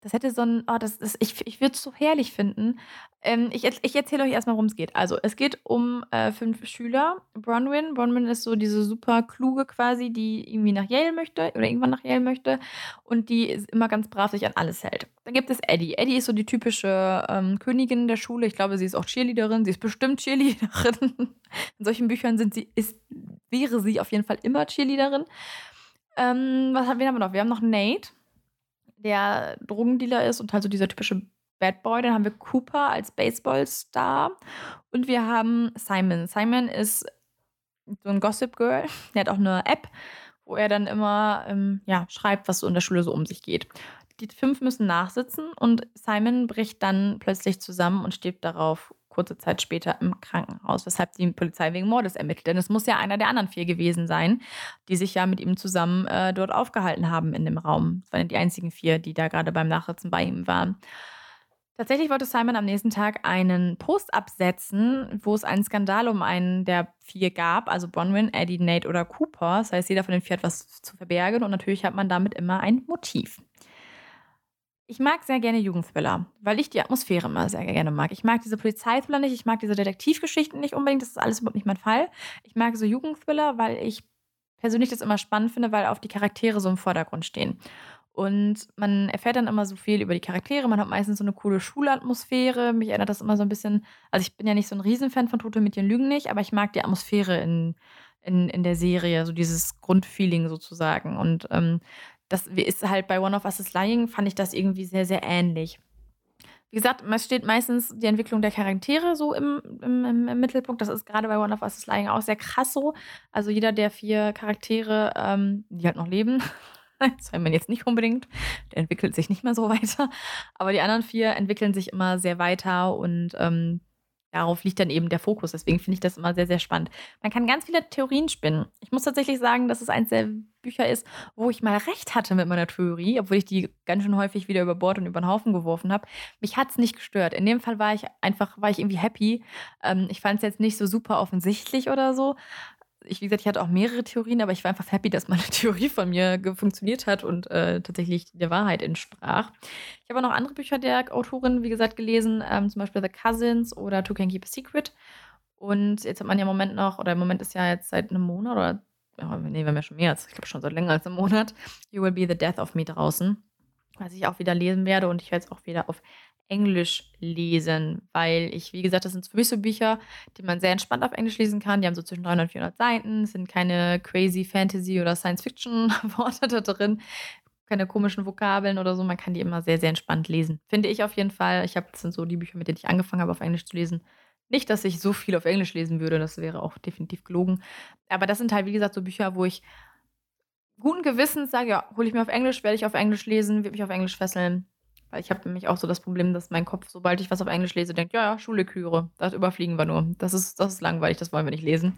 Das hätte so ein, oh, das ist, ich, ich würde es so herrlich finden. Ähm, ich ich erzähle euch erstmal, worum es geht. Also, es geht um äh, fünf Schüler. Bronwyn. Bronwyn ist so diese super kluge quasi, die irgendwie nach Yale möchte oder irgendwann nach Yale möchte und die immer ganz brav sich an alles hält. Dann gibt es Eddie. Eddie ist so die typische ähm, Königin der Schule. Ich glaube, sie ist auch Cheerleaderin. Sie ist bestimmt Cheerleaderin. In solchen Büchern sind sie, ist, wäre sie auf jeden Fall immer Cheerleaderin. Ähm, was haben wir noch? Wir haben noch Nate der Drogendealer ist und halt so dieser typische Bad Boy. Dann haben wir Cooper als Baseballstar und wir haben Simon. Simon ist so ein Gossip Girl. Der hat auch eine App, wo er dann immer ähm, ja, schreibt, was so in der Schule so um sich geht. Die fünf müssen nachsitzen und Simon bricht dann plötzlich zusammen und stirbt darauf kurze Zeit später im Krankenhaus, weshalb die Polizei wegen Mordes ermittelt. Denn es muss ja einer der anderen vier gewesen sein, die sich ja mit ihm zusammen äh, dort aufgehalten haben in dem Raum. Das waren die einzigen vier, die da gerade beim Nachsitzen bei ihm waren. Tatsächlich wollte Simon am nächsten Tag einen Post absetzen, wo es einen Skandal um einen der vier gab, also Bronwyn, Eddie, Nate oder Cooper. Das heißt, jeder von den vier hat was zu verbergen und natürlich hat man damit immer ein Motiv. Ich mag sehr gerne Jugendthriller, weil ich die Atmosphäre immer sehr gerne mag. Ich mag diese Polizeithriller nicht, ich mag diese Detektivgeschichten nicht unbedingt, das ist alles überhaupt nicht mein Fall. Ich mag so Jugendthriller, weil ich persönlich das immer spannend finde, weil auch die Charaktere so im Vordergrund stehen. Und man erfährt dann immer so viel über die Charaktere. Man hat meistens so eine coole Schulatmosphäre. Mich erinnert das immer so ein bisschen. Also, ich bin ja nicht so ein Riesenfan von Tote Mädchen Lügen nicht, aber ich mag die Atmosphäre in, in, in der Serie, so dieses Grundfeeling sozusagen. Und ähm, das ist halt bei One of Us is Lying, fand ich das irgendwie sehr, sehr ähnlich. Wie gesagt, es steht meistens die Entwicklung der Charaktere so im, im, im, Mittelpunkt. Das ist gerade bei One of Us is Lying auch sehr krass so. Also jeder der vier Charaktere, ähm, die halt noch leben, das man jetzt nicht unbedingt, der entwickelt sich nicht mehr so weiter. Aber die anderen vier entwickeln sich immer sehr weiter und ähm, darauf liegt dann eben der Fokus. Deswegen finde ich das immer sehr, sehr spannend. Man kann ganz viele Theorien spinnen. Ich muss tatsächlich sagen, dass es eins der Bücher ist, wo ich mal recht hatte mit meiner Theorie, obwohl ich die ganz schön häufig wieder über Bord und über den Haufen geworfen habe. Mich hat es nicht gestört. In dem Fall war ich einfach, war ich irgendwie happy. Ähm, ich fand es jetzt nicht so super offensichtlich oder so. Ich, wie gesagt, ich hatte auch mehrere Theorien, aber ich war einfach happy, dass meine Theorie von mir funktioniert hat und äh, tatsächlich der Wahrheit entsprach. Ich habe auch noch andere Bücher der Autorin, wie gesagt, gelesen, ähm, zum Beispiel The Cousins oder Two Can Keep a Secret. Und jetzt hat man ja im Moment noch, oder im Moment ist ja jetzt seit einem Monat oder, oh, nee, wir haben ja schon mehr, als, ich glaube schon seit länger als einem Monat, You Will Be the Death of Me draußen, was ich auch wieder lesen werde und ich werde es auch wieder auf Englisch lesen, weil ich, wie gesagt, das sind für mich so Bücher, die man sehr entspannt auf Englisch lesen kann. Die haben so zwischen 300 und 400 Seiten, sind keine crazy Fantasy- oder Science-Fiction-Worte da drin, keine komischen Vokabeln oder so. Man kann die immer sehr, sehr entspannt lesen. Finde ich auf jeden Fall. Ich habe, das sind so die Bücher, mit denen ich angefangen habe, auf Englisch zu lesen. Nicht, dass ich so viel auf Englisch lesen würde, das wäre auch definitiv gelogen. Aber das sind halt, wie gesagt, so Bücher, wo ich guten Gewissens sage, ja, hole ich mir auf Englisch, werde ich auf Englisch lesen, wird mich auf Englisch fesseln. Weil ich habe nämlich auch so das Problem, dass mein Kopf, sobald ich was auf Englisch lese, denkt, ja, ja, Schule, Küre, das überfliegen wir nur. Das ist, das ist langweilig, das wollen wir nicht lesen.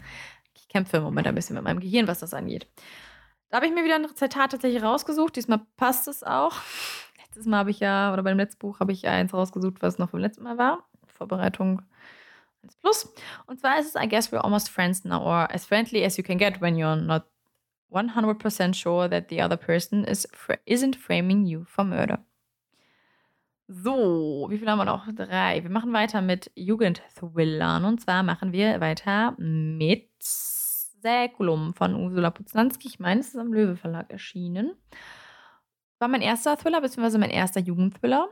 Ich kämpfe im Moment ein bisschen mit meinem Gehirn, was das angeht. Da habe ich mir wieder ein Zitat tatsächlich rausgesucht. Diesmal passt es auch. Letztes Mal habe ich ja, oder beim letzten Buch habe ich ja eins rausgesucht, was noch vom letzten Mal war. Vorbereitung 1 Plus. Und zwar ist es, I guess we're almost friends now, or as friendly as you can get when you're not 100% sure that the other person is, isn't framing you for murder. So, wie viel haben wir noch? Drei. Wir machen weiter mit Jugendthrillern. Und zwar machen wir weiter mit Säkulum von Ursula Putzlanski. Ich meine, es ist am Löwe Verlag erschienen. War mein erster Thriller, beziehungsweise mein erster Jugendthriller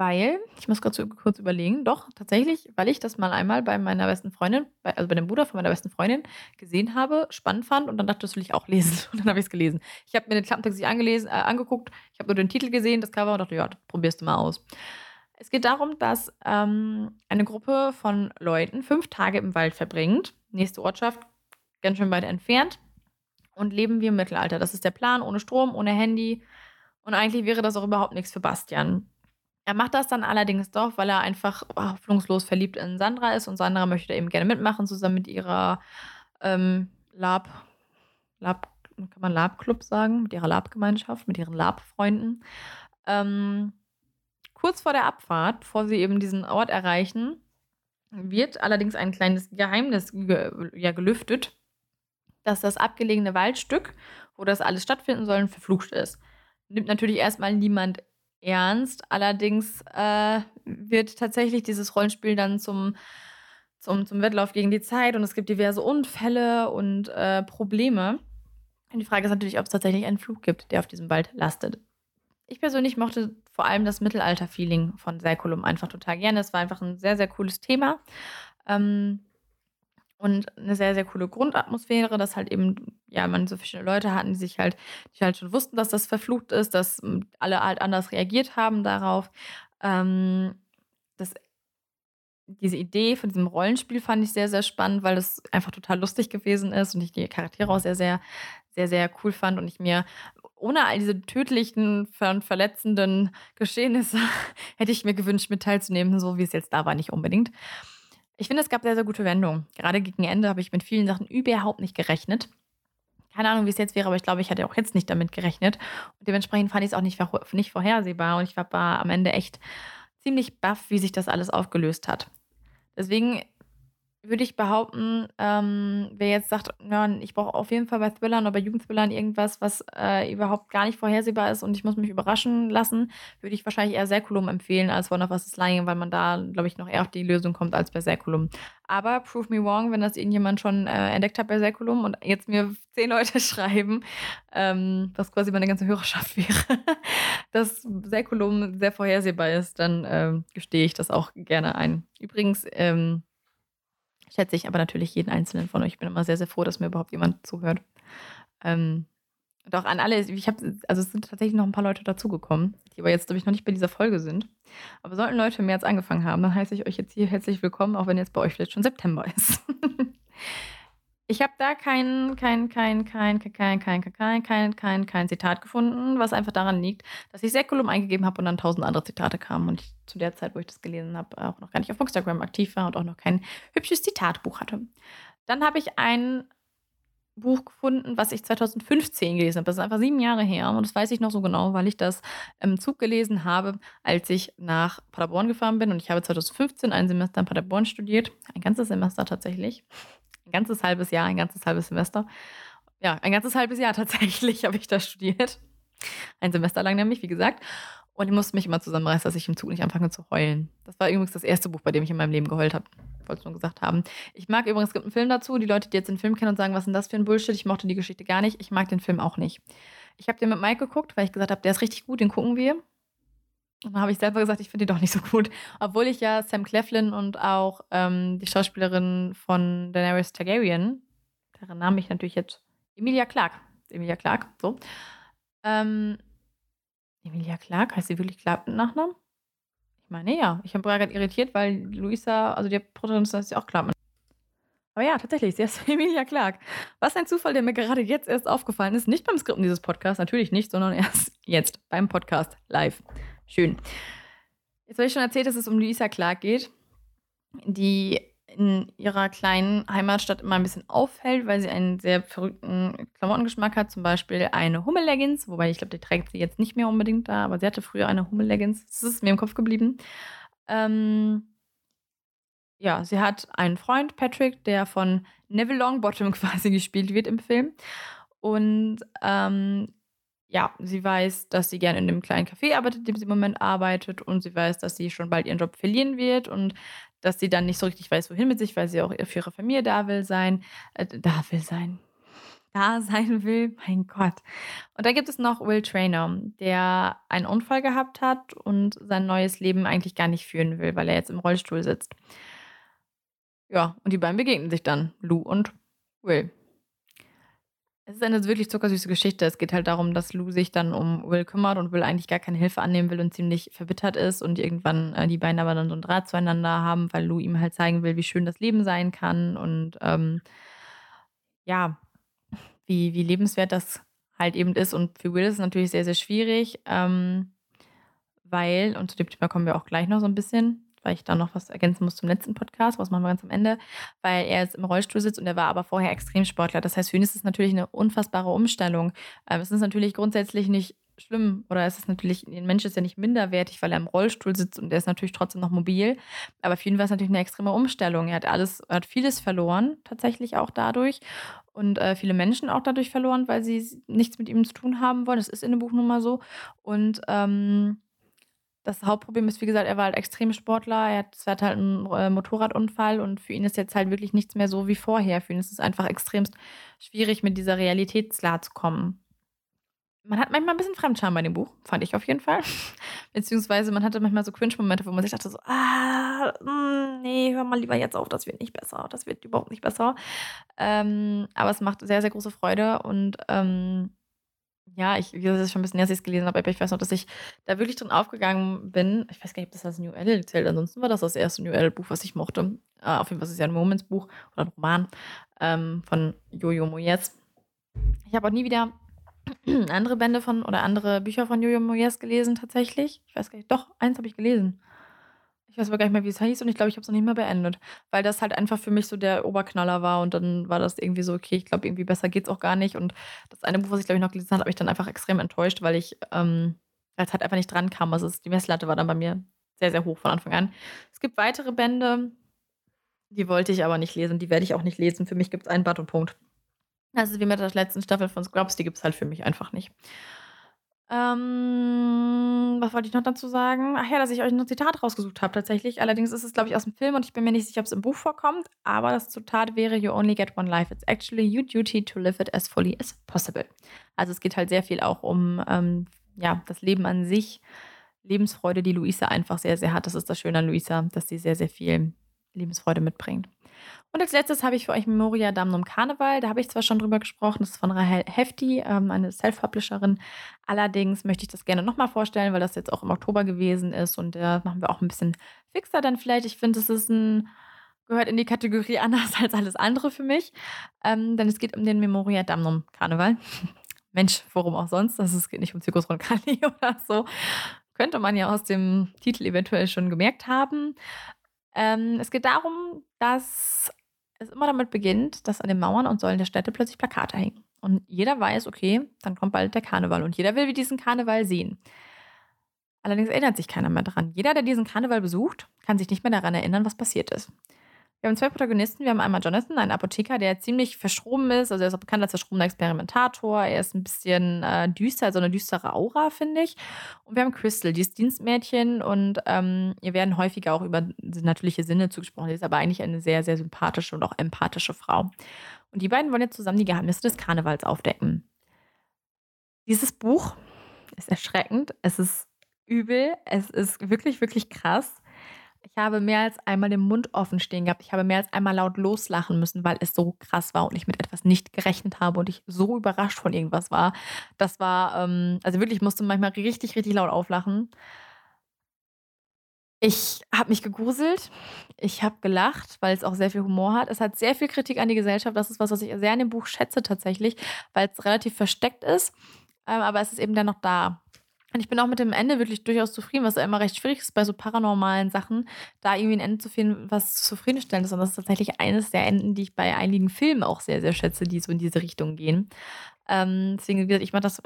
weil, ich muss kurz, kurz überlegen, doch, tatsächlich, weil ich das mal einmal bei meiner besten Freundin, bei, also bei dem Bruder von meiner besten Freundin, gesehen habe, spannend fand und dann dachte, das will ich auch lesen. Und dann habe ich es gelesen. Ich habe mir den Klappentext nicht angelesen, äh, angeguckt, ich habe nur den Titel gesehen, das Cover und dachte, ja, das probierst du mal aus. Es geht darum, dass ähm, eine Gruppe von Leuten fünf Tage im Wald verbringt, nächste Ortschaft, ganz schön weit entfernt, und leben wie im Mittelalter. Das ist der Plan, ohne Strom, ohne Handy. Und eigentlich wäre das auch überhaupt nichts für Bastian. Er macht das dann allerdings doch, weil er einfach hoffnungslos verliebt in Sandra ist und Sandra möchte eben gerne mitmachen, zusammen mit ihrer ähm, Lab, Lab, kann man Lab-Club sagen, mit ihrer Lab-Gemeinschaft, mit ihren Lab-Freunden. Ähm, kurz vor der Abfahrt, bevor sie eben diesen Ort erreichen, wird allerdings ein kleines Geheimnis ge ja, gelüftet, dass das abgelegene Waldstück, wo das alles stattfinden soll, verflucht ist. Nimmt natürlich erstmal niemand ernst. Allerdings äh, wird tatsächlich dieses Rollenspiel dann zum, zum, zum Wettlauf gegen die Zeit und es gibt diverse Unfälle und äh, Probleme. Und die Frage ist natürlich, ob es tatsächlich einen Flug gibt, der auf diesem Wald lastet. Ich persönlich mochte vor allem das Mittelalter-Feeling von Säkulum einfach total gerne. Es war einfach ein sehr, sehr cooles Thema. Ähm, und eine sehr, sehr coole Grundatmosphäre, dass halt eben, ja, man so viele Leute hatten, die sich halt, die halt schon wussten, dass das verflucht ist, dass hm, alle halt anders reagiert haben darauf. Ähm, das, diese Idee von diesem Rollenspiel fand ich sehr, sehr spannend, weil das einfach total lustig gewesen ist und ich die Charaktere auch sehr, sehr, sehr, sehr cool fand und ich mir ohne all diese tödlichen und verletzenden Geschehnisse hätte ich mir gewünscht, mit teilzunehmen, so wie es jetzt da war, nicht unbedingt. Ich finde, es gab sehr, sehr gute Wendungen. Gerade gegen Ende habe ich mit vielen Sachen überhaupt nicht gerechnet. Keine Ahnung, wie es jetzt wäre, aber ich glaube, ich hatte auch jetzt nicht damit gerechnet. Und dementsprechend fand ich es auch nicht, nicht vorhersehbar. Und ich war am Ende echt ziemlich baff, wie sich das alles aufgelöst hat. Deswegen würde ich behaupten, ähm, wer jetzt sagt, ja, ich brauche auf jeden Fall bei Thrillern oder bei Jugendthrillern irgendwas, was äh, überhaupt gar nicht vorhersehbar ist und ich muss mich überraschen lassen, würde ich wahrscheinlich eher Säkulum empfehlen als One of Us is Lying, weil man da, glaube ich, noch eher auf die Lösung kommt als bei Säkulum. Aber prove me wrong, wenn das irgendjemand schon äh, entdeckt hat bei Säkulum und jetzt mir zehn Leute schreiben, ähm, was quasi meine ganze Hörerschaft wäre, dass Säkulum sehr vorhersehbar ist, dann äh, gestehe ich das auch gerne ein. Übrigens, ähm, schätze ich aber natürlich jeden einzelnen von euch. Ich bin immer sehr, sehr froh, dass mir überhaupt jemand zuhört. Ähm, auch an alle, ich habe, also es sind tatsächlich noch ein paar Leute dazugekommen, die aber jetzt, glaube ich, noch nicht bei dieser Folge sind. Aber sollten Leute im März angefangen haben, dann heiße ich euch jetzt hier herzlich willkommen, auch wenn jetzt bei euch vielleicht schon September ist. Ich habe da kein, kein, kein, kein, kein, kein, kein, kein, kein, kein, Zitat gefunden, was einfach daran liegt, dass ich Säkulum eingegeben habe und dann tausend andere Zitate kamen und ich zu der Zeit, wo ich das gelesen habe, auch noch gar nicht auf Instagram aktiv war und auch noch kein hübsches Zitatbuch hatte. Dann habe ich ein Buch gefunden, was ich 2015 gelesen habe. Das ist einfach sieben Jahre her und das weiß ich noch so genau, weil ich das im Zug gelesen habe, als ich nach Paderborn gefahren bin und ich habe 2015 ein Semester in Paderborn studiert, ein ganzes Semester tatsächlich Ein ganzes halbes Jahr, ein ganzes halbes Semester. Ja, ein ganzes halbes Jahr tatsächlich habe ich da studiert. Ein Semester lang nämlich, wie gesagt. Und ich musste mich immer zusammenreißen, dass ich im Zug nicht anfange zu heulen. Das war übrigens das erste Buch, bei dem ich in meinem Leben geheult habe. Wollte es nur gesagt haben. Ich mag übrigens, es gibt einen Film dazu. Die Leute, die jetzt den Film kennen und sagen, was ist denn das für ein Bullshit? Ich mochte die Geschichte gar nicht. Ich mag den Film auch nicht. Ich habe den mit Mike geguckt, weil ich gesagt habe, der ist richtig gut, den gucken wir. Und dann habe ich selber gesagt, ich finde den doch nicht so gut. Obwohl ich ja Sam Cleflin und auch ähm, die Schauspielerin von Daenerys Targaryen, deren Name ich natürlich jetzt, Emilia Clark. Emilia Clark, so. Ähm, Emilia Clark, heißt sie wirklich Clark mit Nachnamen? Ich meine, ja. Ich bin gerade irritiert, weil Luisa, also die Protagonistin ist ja auch Clark. Aber ja, tatsächlich, sie ist Emilia Clark. Was ein Zufall, der mir gerade jetzt erst aufgefallen ist. Nicht beim Skripten dieses Podcasts, natürlich nicht, sondern erst jetzt beim Podcast live. Schön. Jetzt habe ich schon erzählt, dass es um Luisa Clark geht, die in ihrer kleinen Heimatstadt immer ein bisschen auffällt, weil sie einen sehr verrückten Klamottengeschmack hat. Zum Beispiel eine Hummel-Leggings, wobei ich glaube, die trägt sie jetzt nicht mehr unbedingt da, aber sie hatte früher eine Hummel-Leggings. Das ist mir im Kopf geblieben. Ähm, ja, sie hat einen Freund, Patrick, der von Neville Longbottom quasi gespielt wird im Film. Und ähm, ja, sie weiß, dass sie gerne in dem kleinen Café arbeitet, in dem sie im Moment arbeitet. Und sie weiß, dass sie schon bald ihren Job verlieren wird und dass sie dann nicht so richtig weiß, wohin mit sich, weil sie auch für ihre Familie da will sein. Äh, da will sein. Da sein will. Mein Gott. Und dann gibt es noch Will Trainer, der einen Unfall gehabt hat und sein neues Leben eigentlich gar nicht führen will, weil er jetzt im Rollstuhl sitzt. Ja, und die beiden begegnen sich dann, Lou und Will. Es ist eine wirklich zuckersüße Geschichte. Es geht halt darum, dass Lou sich dann um Will kümmert und Will eigentlich gar keine Hilfe annehmen will und ziemlich verbittert ist und irgendwann äh, die beiden aber dann so ein Draht zueinander haben, weil Lou ihm halt zeigen will, wie schön das Leben sein kann und ähm, ja, wie, wie lebenswert das halt eben ist. Und für Will ist es natürlich sehr, sehr schwierig, ähm, weil, und zu dem Thema kommen wir auch gleich noch so ein bisschen, weil ich da noch was ergänzen muss zum letzten Podcast, was machen wir ganz am Ende, weil er jetzt im Rollstuhl sitzt und er war aber vorher Extremsportler. Das heißt, für ihn ist es natürlich eine unfassbare Umstellung. Ähm, es ist natürlich grundsätzlich nicht schlimm oder es ist natürlich, ein Mensch ist ja nicht minderwertig, weil er im Rollstuhl sitzt und er ist natürlich trotzdem noch mobil. Aber für ihn war es natürlich eine extreme Umstellung. Er hat alles, er hat vieles verloren, tatsächlich auch dadurch. Und äh, viele Menschen auch dadurch verloren, weil sie nichts mit ihm zu tun haben wollen. Das ist in dem Buch nun mal so. Und ähm, das Hauptproblem ist, wie gesagt, er war halt Extremsportler, er hat, halt einen äh, Motorradunfall und für ihn ist jetzt halt wirklich nichts mehr so wie vorher. Für ihn ist es einfach extremst schwierig, mit dieser Realität klarzukommen. Man hat manchmal ein bisschen Fremdscham bei dem Buch, fand ich auf jeden Fall. Beziehungsweise man hatte manchmal so Cringe-Momente, wo man sich dachte so, ah, mh, hm, nee, hör mal lieber jetzt auf, das wird nicht besser, das wird überhaupt nicht besser. Ähm, aber es macht sehr, sehr große Freude und ähm, ja, ich, das ist schon ein bisschen, als ich es gelesen habe, aber ich weiß noch, dass ich da wirklich drin aufgegangen bin. Ich weiß gar nicht, ob das als New Adult zählt. Ansonsten war das das erste New Adult Buch, was ich mochte. Äh, auf jeden Fall ist es ja ein Moments-Buch oder ein Roman ähm, von Jojo Moyes. Ich habe auch nie wieder andere Bände von oder andere Bücher von Jojo Moyes gelesen, tatsächlich. Ich weiß gar nicht, doch, eins habe ich gelesen. Ich weiß aber gar nicht mehr, wie es hieß und ich glaube, ich habe es noch nicht mehr beendet, weil das halt einfach für mich so der Oberknaller war und dann war das irgendwie so, okay, ich glaube, irgendwie besser geht es auch gar nicht und das eine Buch, was ich glaube ich noch gelesen habe, habe ich dann einfach extrem enttäuscht, weil ich ähm, als halt einfach nicht dran kam. Also die Messlatte war dann bei mir sehr, sehr hoch von Anfang an. Es gibt weitere Bände, die wollte ich aber nicht lesen, die werde ich auch nicht lesen. Für mich gibt es einen Bad und Punkt. Also wie mit der letzten Staffel von Scrubs, die gibt es halt für mich einfach nicht. Ähm, was wollte ich noch dazu sagen? Ach ja, dass ich euch ein Zitat rausgesucht habe tatsächlich. Allerdings ist es, glaube ich, aus dem Film und ich bin mir nicht sicher, ob es im Buch vorkommt. Aber das Zitat wäre: You only get one life. It's actually your duty to live it as fully as possible. Also es geht halt sehr viel auch um ähm, ja, das Leben an sich. Lebensfreude, die Luisa einfach sehr, sehr hat. Das ist das Schöne an Luisa, dass sie sehr, sehr viel Lebensfreude mitbringt. Und als letztes habe ich für euch Memoria Damnum Karneval. Da habe ich zwar schon drüber gesprochen, das ist von Rahel Hefti, ähm, eine Self-Publisherin. Allerdings möchte ich das gerne nochmal vorstellen, weil das jetzt auch im Oktober gewesen ist und da äh, machen wir auch ein bisschen fixer dann vielleicht. Ich finde, es ist ein, gehört in die Kategorie anders als alles andere für mich, ähm, denn es geht um den Memoria Damnum Karneval. Mensch, worum auch sonst? Also es geht nicht um Zirkus Roncalli oder so. Könnte man ja aus dem Titel eventuell schon gemerkt haben. Ähm, es geht darum, dass es immer damit beginnt, dass an den Mauern und Säulen der Städte plötzlich Plakate hängen. Und jeder weiß, okay, dann kommt bald der Karneval und jeder will diesen Karneval sehen. Allerdings erinnert sich keiner mehr daran. Jeder, der diesen Karneval besucht, kann sich nicht mehr daran erinnern, was passiert ist. Wir haben zwei Protagonisten. Wir haben einmal Jonathan, einen Apotheker, der ziemlich verschroben ist. Also er ist auch bekannt als verschrobener Experimentator. Er ist ein bisschen äh, düster, also eine düstere Aura, finde ich. Und wir haben Crystal, die ist Dienstmädchen und ähm, ihr werden häufiger auch über natürliche Sinne zugesprochen. Sie ist aber eigentlich eine sehr, sehr sympathische und auch empathische Frau. Und die beiden wollen jetzt zusammen die Geheimnisse des Karnevals aufdecken. Dieses Buch ist erschreckend. Es ist übel. Es ist wirklich, wirklich krass. Ich habe mehr als einmal den Mund offen stehen gehabt. Ich habe mehr als einmal laut loslachen müssen, weil es so krass war und ich mit etwas nicht gerechnet habe und ich so überrascht von irgendwas war. Das war, ähm, also wirklich, ich musste manchmal richtig, richtig laut auflachen. Ich habe mich gegruselt. Ich habe gelacht, weil es auch sehr viel Humor hat. Es hat sehr viel Kritik an die Gesellschaft. Das ist was, was ich sehr an dem Buch schätze tatsächlich, weil es relativ versteckt ist. Ähm, aber es ist eben dann noch da. Und ich bin auch mit dem Ende wirklich durchaus zufrieden, was ja immer recht schwierig ist bei so paranormalen Sachen, da irgendwie ein Ende zu finden, was zufriedenstellend ist. Und das ist tatsächlich eines der Enden, die ich bei einigen Filmen auch sehr, sehr schätze, die so in diese Richtung gehen. Ähm, deswegen, ich mache das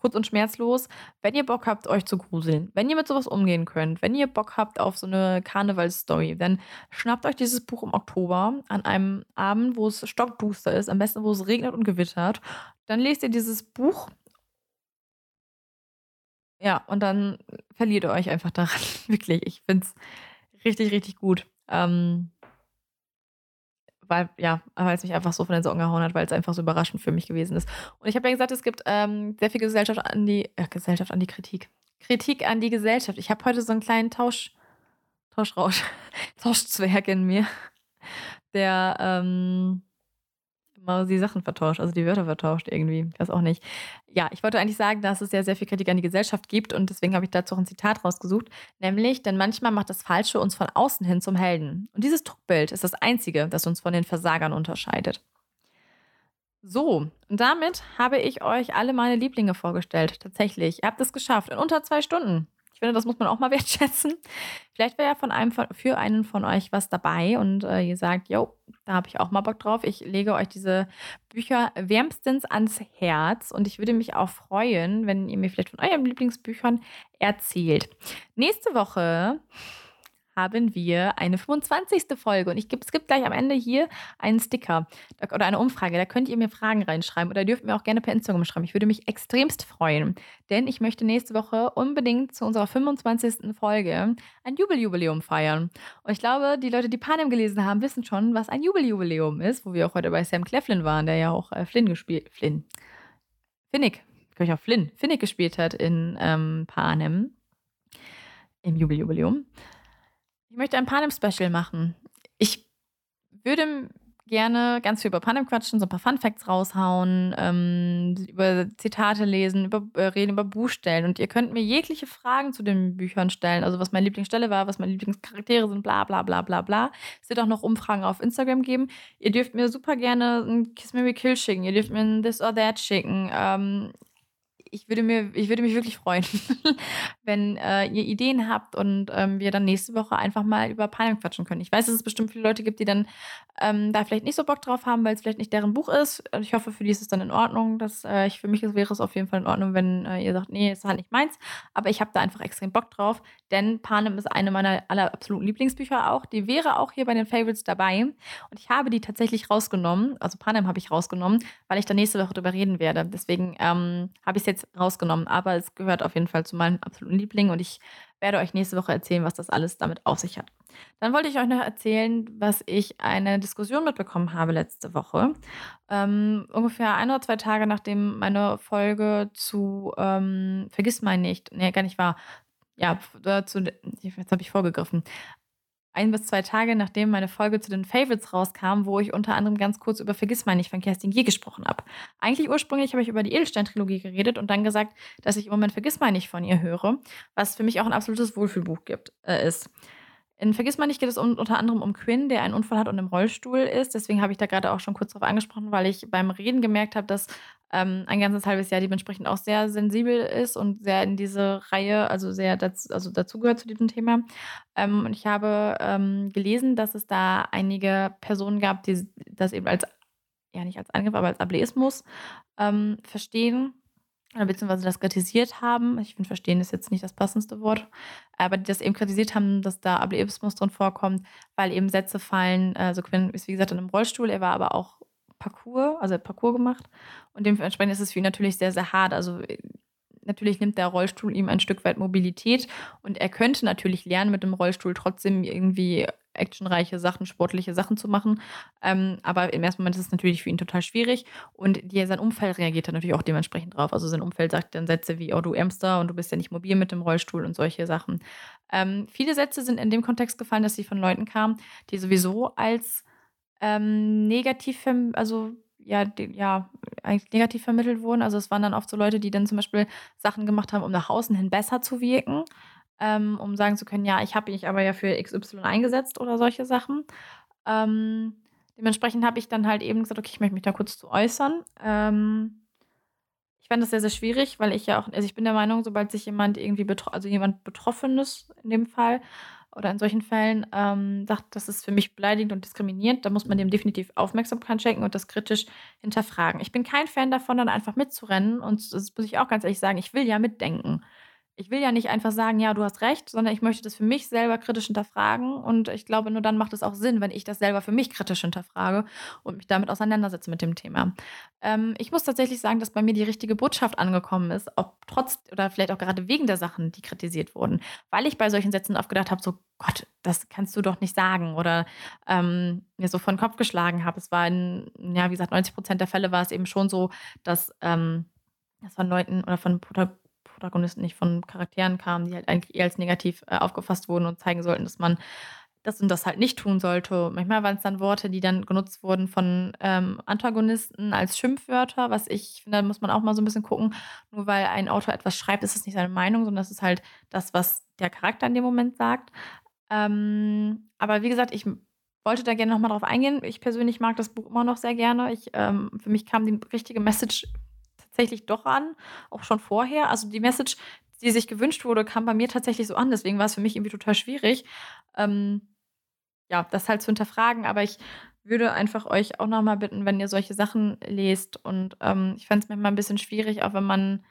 kurz und schmerzlos. Wenn ihr Bock habt, euch zu gruseln, wenn ihr mit sowas umgehen könnt, wenn ihr Bock habt auf so eine Karnevalsstory, dann schnappt euch dieses Buch im Oktober an einem Abend, wo es stockduster ist, am besten, wo es regnet und gewittert. Dann lest ihr dieses Buch ja, und dann verliert ihr euch einfach daran. Wirklich. Ich finde es richtig, richtig gut. Ähm, weil, ja, weil es mich einfach so von den Socken gehauen hat, weil es einfach so überraschend für mich gewesen ist. Und ich habe ja gesagt, es gibt ähm, sehr viel Gesellschaft an die, äh, Gesellschaft an die Kritik. Kritik an die Gesellschaft. Ich habe heute so einen kleinen Tausch, Tauschrausch, Tauschzwerg in mir, der, ähm, mal die Sachen vertauscht, also die Wörter vertauscht irgendwie. Ich weiß auch nicht. Ja, ich wollte eigentlich sagen, dass es ja sehr viel Kritik an die Gesellschaft gibt und deswegen habe ich dazu auch ein Zitat rausgesucht. Nämlich, denn manchmal macht das Falsche uns von außen hin zum Helden. Und dieses Trugbild ist das einzige, das uns von den Versagern unterscheidet. So, und damit habe ich euch alle meine Lieblinge vorgestellt. Tatsächlich. Ihr habt es geschafft. In unter zwei Stunden. Ich finde, das muss man auch mal wertschätzen. Vielleicht wäre ja von einem für einen von euch was dabei und äh, ihr sagt, jo, da habe ich auch mal Bock drauf. Ich lege euch diese Bücher wärmstens ans Herz und ich würde mich auch freuen, wenn ihr mir vielleicht von euren Lieblingsbüchern erzählt. Nächste Woche haben wir eine 25. Folge und ich es gibt gleich am Ende hier einen Sticker oder eine Umfrage. Da könnt ihr mir Fragen reinschreiben oder dürft mir auch gerne per Instagram schreiben. Ich würde mich extremst freuen, denn ich möchte nächste Woche unbedingt zu unserer 25. Folge ein Jubeljubiläum feiern. Und ich glaube, die Leute, die Panem gelesen haben, wissen schon, was ein Jubeljubiläum ist, wo wir auch heute bei Sam Cleflin waren, der ja auch äh, Flynn gespielt, Flynn, Finnick, ich auch Flynn, Finnick gespielt hat in ähm, Panem im Jubeljubiläum. Ich möchte ein Panem-Special machen. Ich würde gerne ganz viel über Panem quatschen, so ein paar Fun Facts raushauen, ähm, über Zitate lesen, über äh, reden über Buchstellen. Und ihr könnt mir jegliche Fragen zu den Büchern stellen. Also was meine Lieblingsstelle war, was meine Lieblingscharaktere sind, bla bla bla bla bla. Es wird auch noch Umfragen auf Instagram geben. Ihr dürft mir super gerne ein Kiss Me Kill schicken. Ihr dürft mir ein This or That schicken. Ähm, ich würde, mir, ich würde mich wirklich freuen, wenn äh, ihr Ideen habt und ähm, wir dann nächste Woche einfach mal über Panem quatschen können. Ich weiß, dass es bestimmt viele Leute gibt, die dann ähm, da vielleicht nicht so Bock drauf haben, weil es vielleicht nicht deren Buch ist. Ich hoffe, für die ist es dann in Ordnung. Dass, äh, ich, für mich wäre es auf jeden Fall in Ordnung, wenn äh, ihr sagt, nee, ist halt nicht meins. Aber ich habe da einfach extrem Bock drauf, denn Panem ist eine meiner aller absoluten Lieblingsbücher auch. Die wäre auch hier bei den Favorites dabei. Und ich habe die tatsächlich rausgenommen. Also Panem habe ich rausgenommen, weil ich da nächste Woche drüber reden werde. Deswegen ähm, habe ich es jetzt rausgenommen, aber es gehört auf jeden Fall zu meinen absoluten Lieblingen und ich werde euch nächste Woche erzählen, was das alles damit auf sich hat. Dann wollte ich euch noch erzählen, was ich eine Diskussion mitbekommen habe letzte Woche. Ähm, ungefähr ein oder zwei Tage nachdem meine Folge zu ähm, Vergiss mein nicht, nee, gar nicht wahr, ja, zu, jetzt habe ich vorgegriffen ein bis zwei Tage nachdem meine Folge zu den Favorites rauskam, wo ich unter anderem ganz kurz über Vergiss mal nicht von Kerstin Gier gesprochen habe. Eigentlich ursprünglich habe ich über die Edelstein-Trilogie geredet und dann gesagt, dass ich im Moment Vergiss mal nicht von ihr höre, was für mich auch ein absolutes Wohlfühlbuch gibt, äh, ist. In Vergiss mal nicht geht es um, unter anderem um Quinn, der einen Unfall hat und im Rollstuhl ist. Deswegen habe ich da gerade auch schon kurz drauf angesprochen, weil ich beim Reden gemerkt habe, dass ähm, ein ganzes halbes Jahr dementsprechend auch sehr sensibel ist und sehr in diese Reihe, also sehr dazu, also dazugehört zu diesem Thema. Ähm, und ich habe ähm, gelesen, dass es da einige Personen gab, die das eben als, ja nicht als Angriff, aber als Ableismus ähm, verstehen beziehungsweise das kritisiert haben. Ich finde, verstehen ist jetzt nicht das passendste Wort, aber die das eben kritisiert haben, dass da Ableismus drin vorkommt, weil eben Sätze fallen. Also Quinn ist wie gesagt in einem Rollstuhl, er war aber auch Parcours, also Parcours gemacht und dementsprechend ist es für ihn natürlich sehr, sehr hart. Also natürlich nimmt der Rollstuhl ihm ein Stück weit Mobilität und er könnte natürlich lernen, mit dem Rollstuhl trotzdem irgendwie actionreiche Sachen, sportliche Sachen zu machen. Ähm, aber im ersten Moment ist es natürlich für ihn total schwierig und die, sein Umfeld reagiert dann natürlich auch dementsprechend drauf. Also sein Umfeld sagt dann Sätze wie, oh du Ärmster und du bist ja nicht mobil mit dem Rollstuhl und solche Sachen. Ähm, viele Sätze sind in dem Kontext gefallen, dass sie von Leuten kamen, die sowieso als ähm, negativ, also ja, die, ja, eigentlich negativ vermittelt wurden. Also es waren dann oft so Leute, die dann zum Beispiel Sachen gemacht haben, um nach außen hin besser zu wirken ähm, um sagen zu können, ja, ich habe mich aber ja für XY eingesetzt oder solche Sachen. Ähm, dementsprechend habe ich dann halt eben gesagt, okay, ich möchte mich da kurz zu äußern. Ähm, ich fand das sehr, sehr schwierig, weil ich ja auch, also ich bin der Meinung, sobald sich jemand irgendwie, also jemand Betroffenes in dem Fall oder in solchen Fällen ähm, sagt, das ist für mich beleidigend und diskriminierend, da muss man dem definitiv Aufmerksamkeit schenken und das kritisch hinterfragen. Ich bin kein Fan davon, dann einfach mitzurennen und das muss ich auch ganz ehrlich sagen, ich will ja mitdenken ich will ja nicht einfach sagen, ja, du hast recht, sondern ich möchte das für mich selber kritisch hinterfragen. Und ich glaube, nur dann macht es auch Sinn, wenn ich das selber für mich kritisch hinterfrage und mich damit auseinandersetze mit dem Thema. Ähm, ich muss tatsächlich sagen, dass bei mir die richtige Botschaft angekommen ist, ob trotz oder vielleicht auch gerade wegen der Sachen, die kritisiert wurden. Weil ich bei solchen Sätzen oft gedacht habe, so Gott, das kannst du doch nicht sagen. Oder ähm, mir so vor den Kopf geschlagen habe. Es war in, ja, wie gesagt, 90 Prozent der Fälle war es eben schon so, dass ähm, das von Leuten oder von Protagonisten nicht von Charakteren kamen, die halt eigentlich eher als negativ äh, aufgefasst wurden und zeigen sollten, dass man das und das halt nicht tun sollte. Manchmal waren es dann Worte, die dann genutzt wurden von ähm, Antagonisten als Schimpfwörter, was ich finde, da muss man auch mal so ein bisschen gucken. Nur weil ein Autor etwas schreibt, ist es nicht seine Meinung, sondern es ist halt das, was der Charakter in dem Moment sagt. Ähm, aber wie gesagt, ich wollte da gerne nochmal drauf eingehen. Ich persönlich mag das Buch immer noch sehr gerne. Ich, ähm, für mich kam die richtige Message tatsächlich doch an, auch schon vorher. Also die Message, die sich gewünscht wurde, kam bei mir tatsächlich so an. Deswegen war es für mich irgendwie total schwierig, ähm, ja, das halt zu hinterfragen. Aber ich würde einfach euch auch nochmal bitten, wenn ihr solche Sachen lest. Und ähm, ich fände es manchmal ein bisschen schwierig, auch wenn man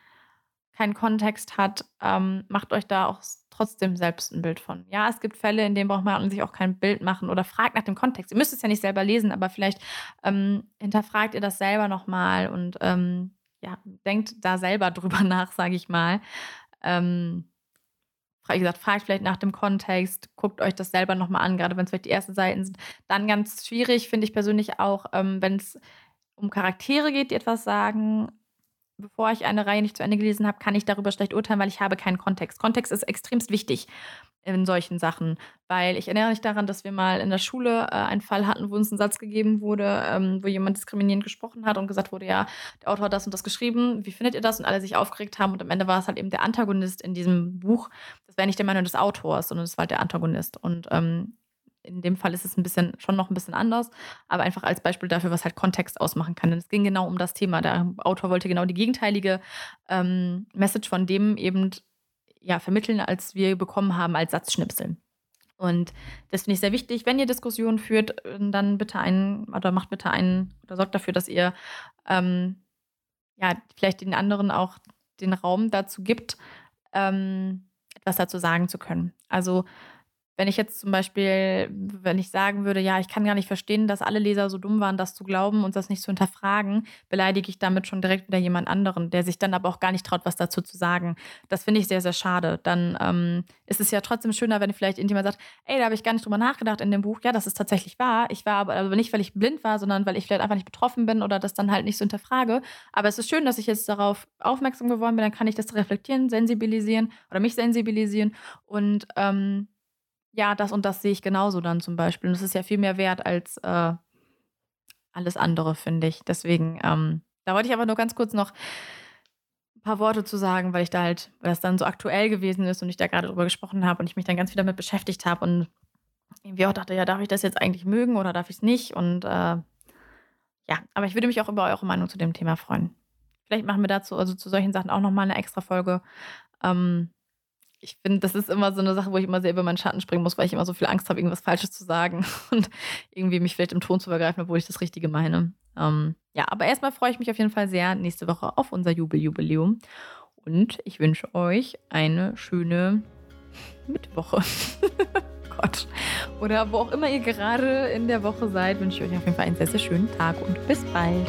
keinen Kontext hat, ähm, macht euch da auch trotzdem selbst ein Bild von. Ja, es gibt Fälle, in denen braucht man sich auch kein Bild machen oder fragt nach dem Kontext. Ihr müsst es ja nicht selber lesen, aber vielleicht ähm, hinterfragt ihr das selber nochmal und ähm, ja, denkt da selber drüber nach, sage ich mal. Ähm, wie gesagt, fragt vielleicht nach dem Kontext, guckt euch das selber nochmal an, gerade wenn es vielleicht die ersten Seiten sind. Dann ganz schwierig, finde ich persönlich auch, ähm, wenn es um Charaktere geht, die etwas sagen. Bevor ich eine Reihe nicht zu Ende gelesen habe, kann ich darüber schlecht urteilen, weil ich habe keinen Kontext. Kontext ist extremst wichtig in solchen Sachen. Weil ich erinnere mich daran, dass wir mal in der Schule äh, einen Fall hatten, wo uns ein Satz gegeben wurde, ähm, wo jemand diskriminierend gesprochen hat und gesagt wurde, ja, der Autor hat das und das geschrieben, wie findet ihr das? Und alle sich aufgeregt haben und am Ende war es halt eben der Antagonist in diesem Buch. Das wäre nicht der Meinung des Autors, sondern es war halt der Antagonist. Und ähm, in dem Fall ist es ein bisschen schon noch ein bisschen anders, aber einfach als Beispiel dafür, was halt Kontext ausmachen kann. Denn es ging genau um das Thema. Der Autor wollte genau die gegenteilige ähm, Message von dem eben ja, vermitteln, als wir bekommen haben als Satzschnipsel. Und das finde ich sehr wichtig. Wenn ihr Diskussionen führt, dann bitte einen oder macht bitte einen oder sorgt dafür, dass ihr ähm, ja vielleicht den anderen auch den Raum dazu gibt, ähm, etwas dazu sagen zu können. Also wenn ich jetzt zum Beispiel, wenn ich sagen würde, ja, ich kann gar nicht verstehen, dass alle Leser so dumm waren, das zu glauben und das nicht zu hinterfragen, beleidige ich damit schon direkt wieder jemand anderen, der sich dann aber auch gar nicht traut, was dazu zu sagen. Das finde ich sehr, sehr schade. Dann ähm, ist es ja trotzdem schöner, wenn vielleicht irgendjemand sagt, ey, da habe ich gar nicht drüber nachgedacht in dem Buch. Ja, das ist tatsächlich wahr. Ich war aber, aber nicht, weil ich blind war, sondern weil ich vielleicht einfach nicht betroffen bin oder das dann halt nicht so hinterfrage. Aber es ist schön, dass ich jetzt darauf aufmerksam geworden bin. Dann kann ich das reflektieren, sensibilisieren oder mich sensibilisieren und ähm, ja, das und das sehe ich genauso dann zum Beispiel. Und das ist ja viel mehr wert als äh, alles andere, finde ich. Deswegen, ähm, da wollte ich aber nur ganz kurz noch ein paar Worte zu sagen, weil ich da halt, weil das dann so aktuell gewesen ist und ich da gerade drüber gesprochen habe und ich mich dann ganz viel damit beschäftigt habe und irgendwie auch dachte, ja, darf ich das jetzt eigentlich mögen oder darf ich es nicht? Und äh, ja, aber ich würde mich auch über eure Meinung zu dem Thema freuen. Vielleicht machen wir dazu, also zu solchen Sachen auch nochmal eine extra Folge. Ähm, ich finde, das ist immer so eine Sache, wo ich immer sehr über meinen Schatten springen muss, weil ich immer so viel Angst habe, irgendwas Falsches zu sagen und irgendwie mich vielleicht im Ton zu vergreifen, obwohl ich das Richtige meine. Ähm, ja, aber erstmal freue ich mich auf jeden Fall sehr nächste Woche auf unser Jubeljubiläum. Und ich wünsche euch eine schöne Mittwoche. Gott. Oder wo auch immer ihr gerade in der Woche seid, wünsche ich euch auf jeden Fall einen sehr, sehr schönen Tag und bis bald.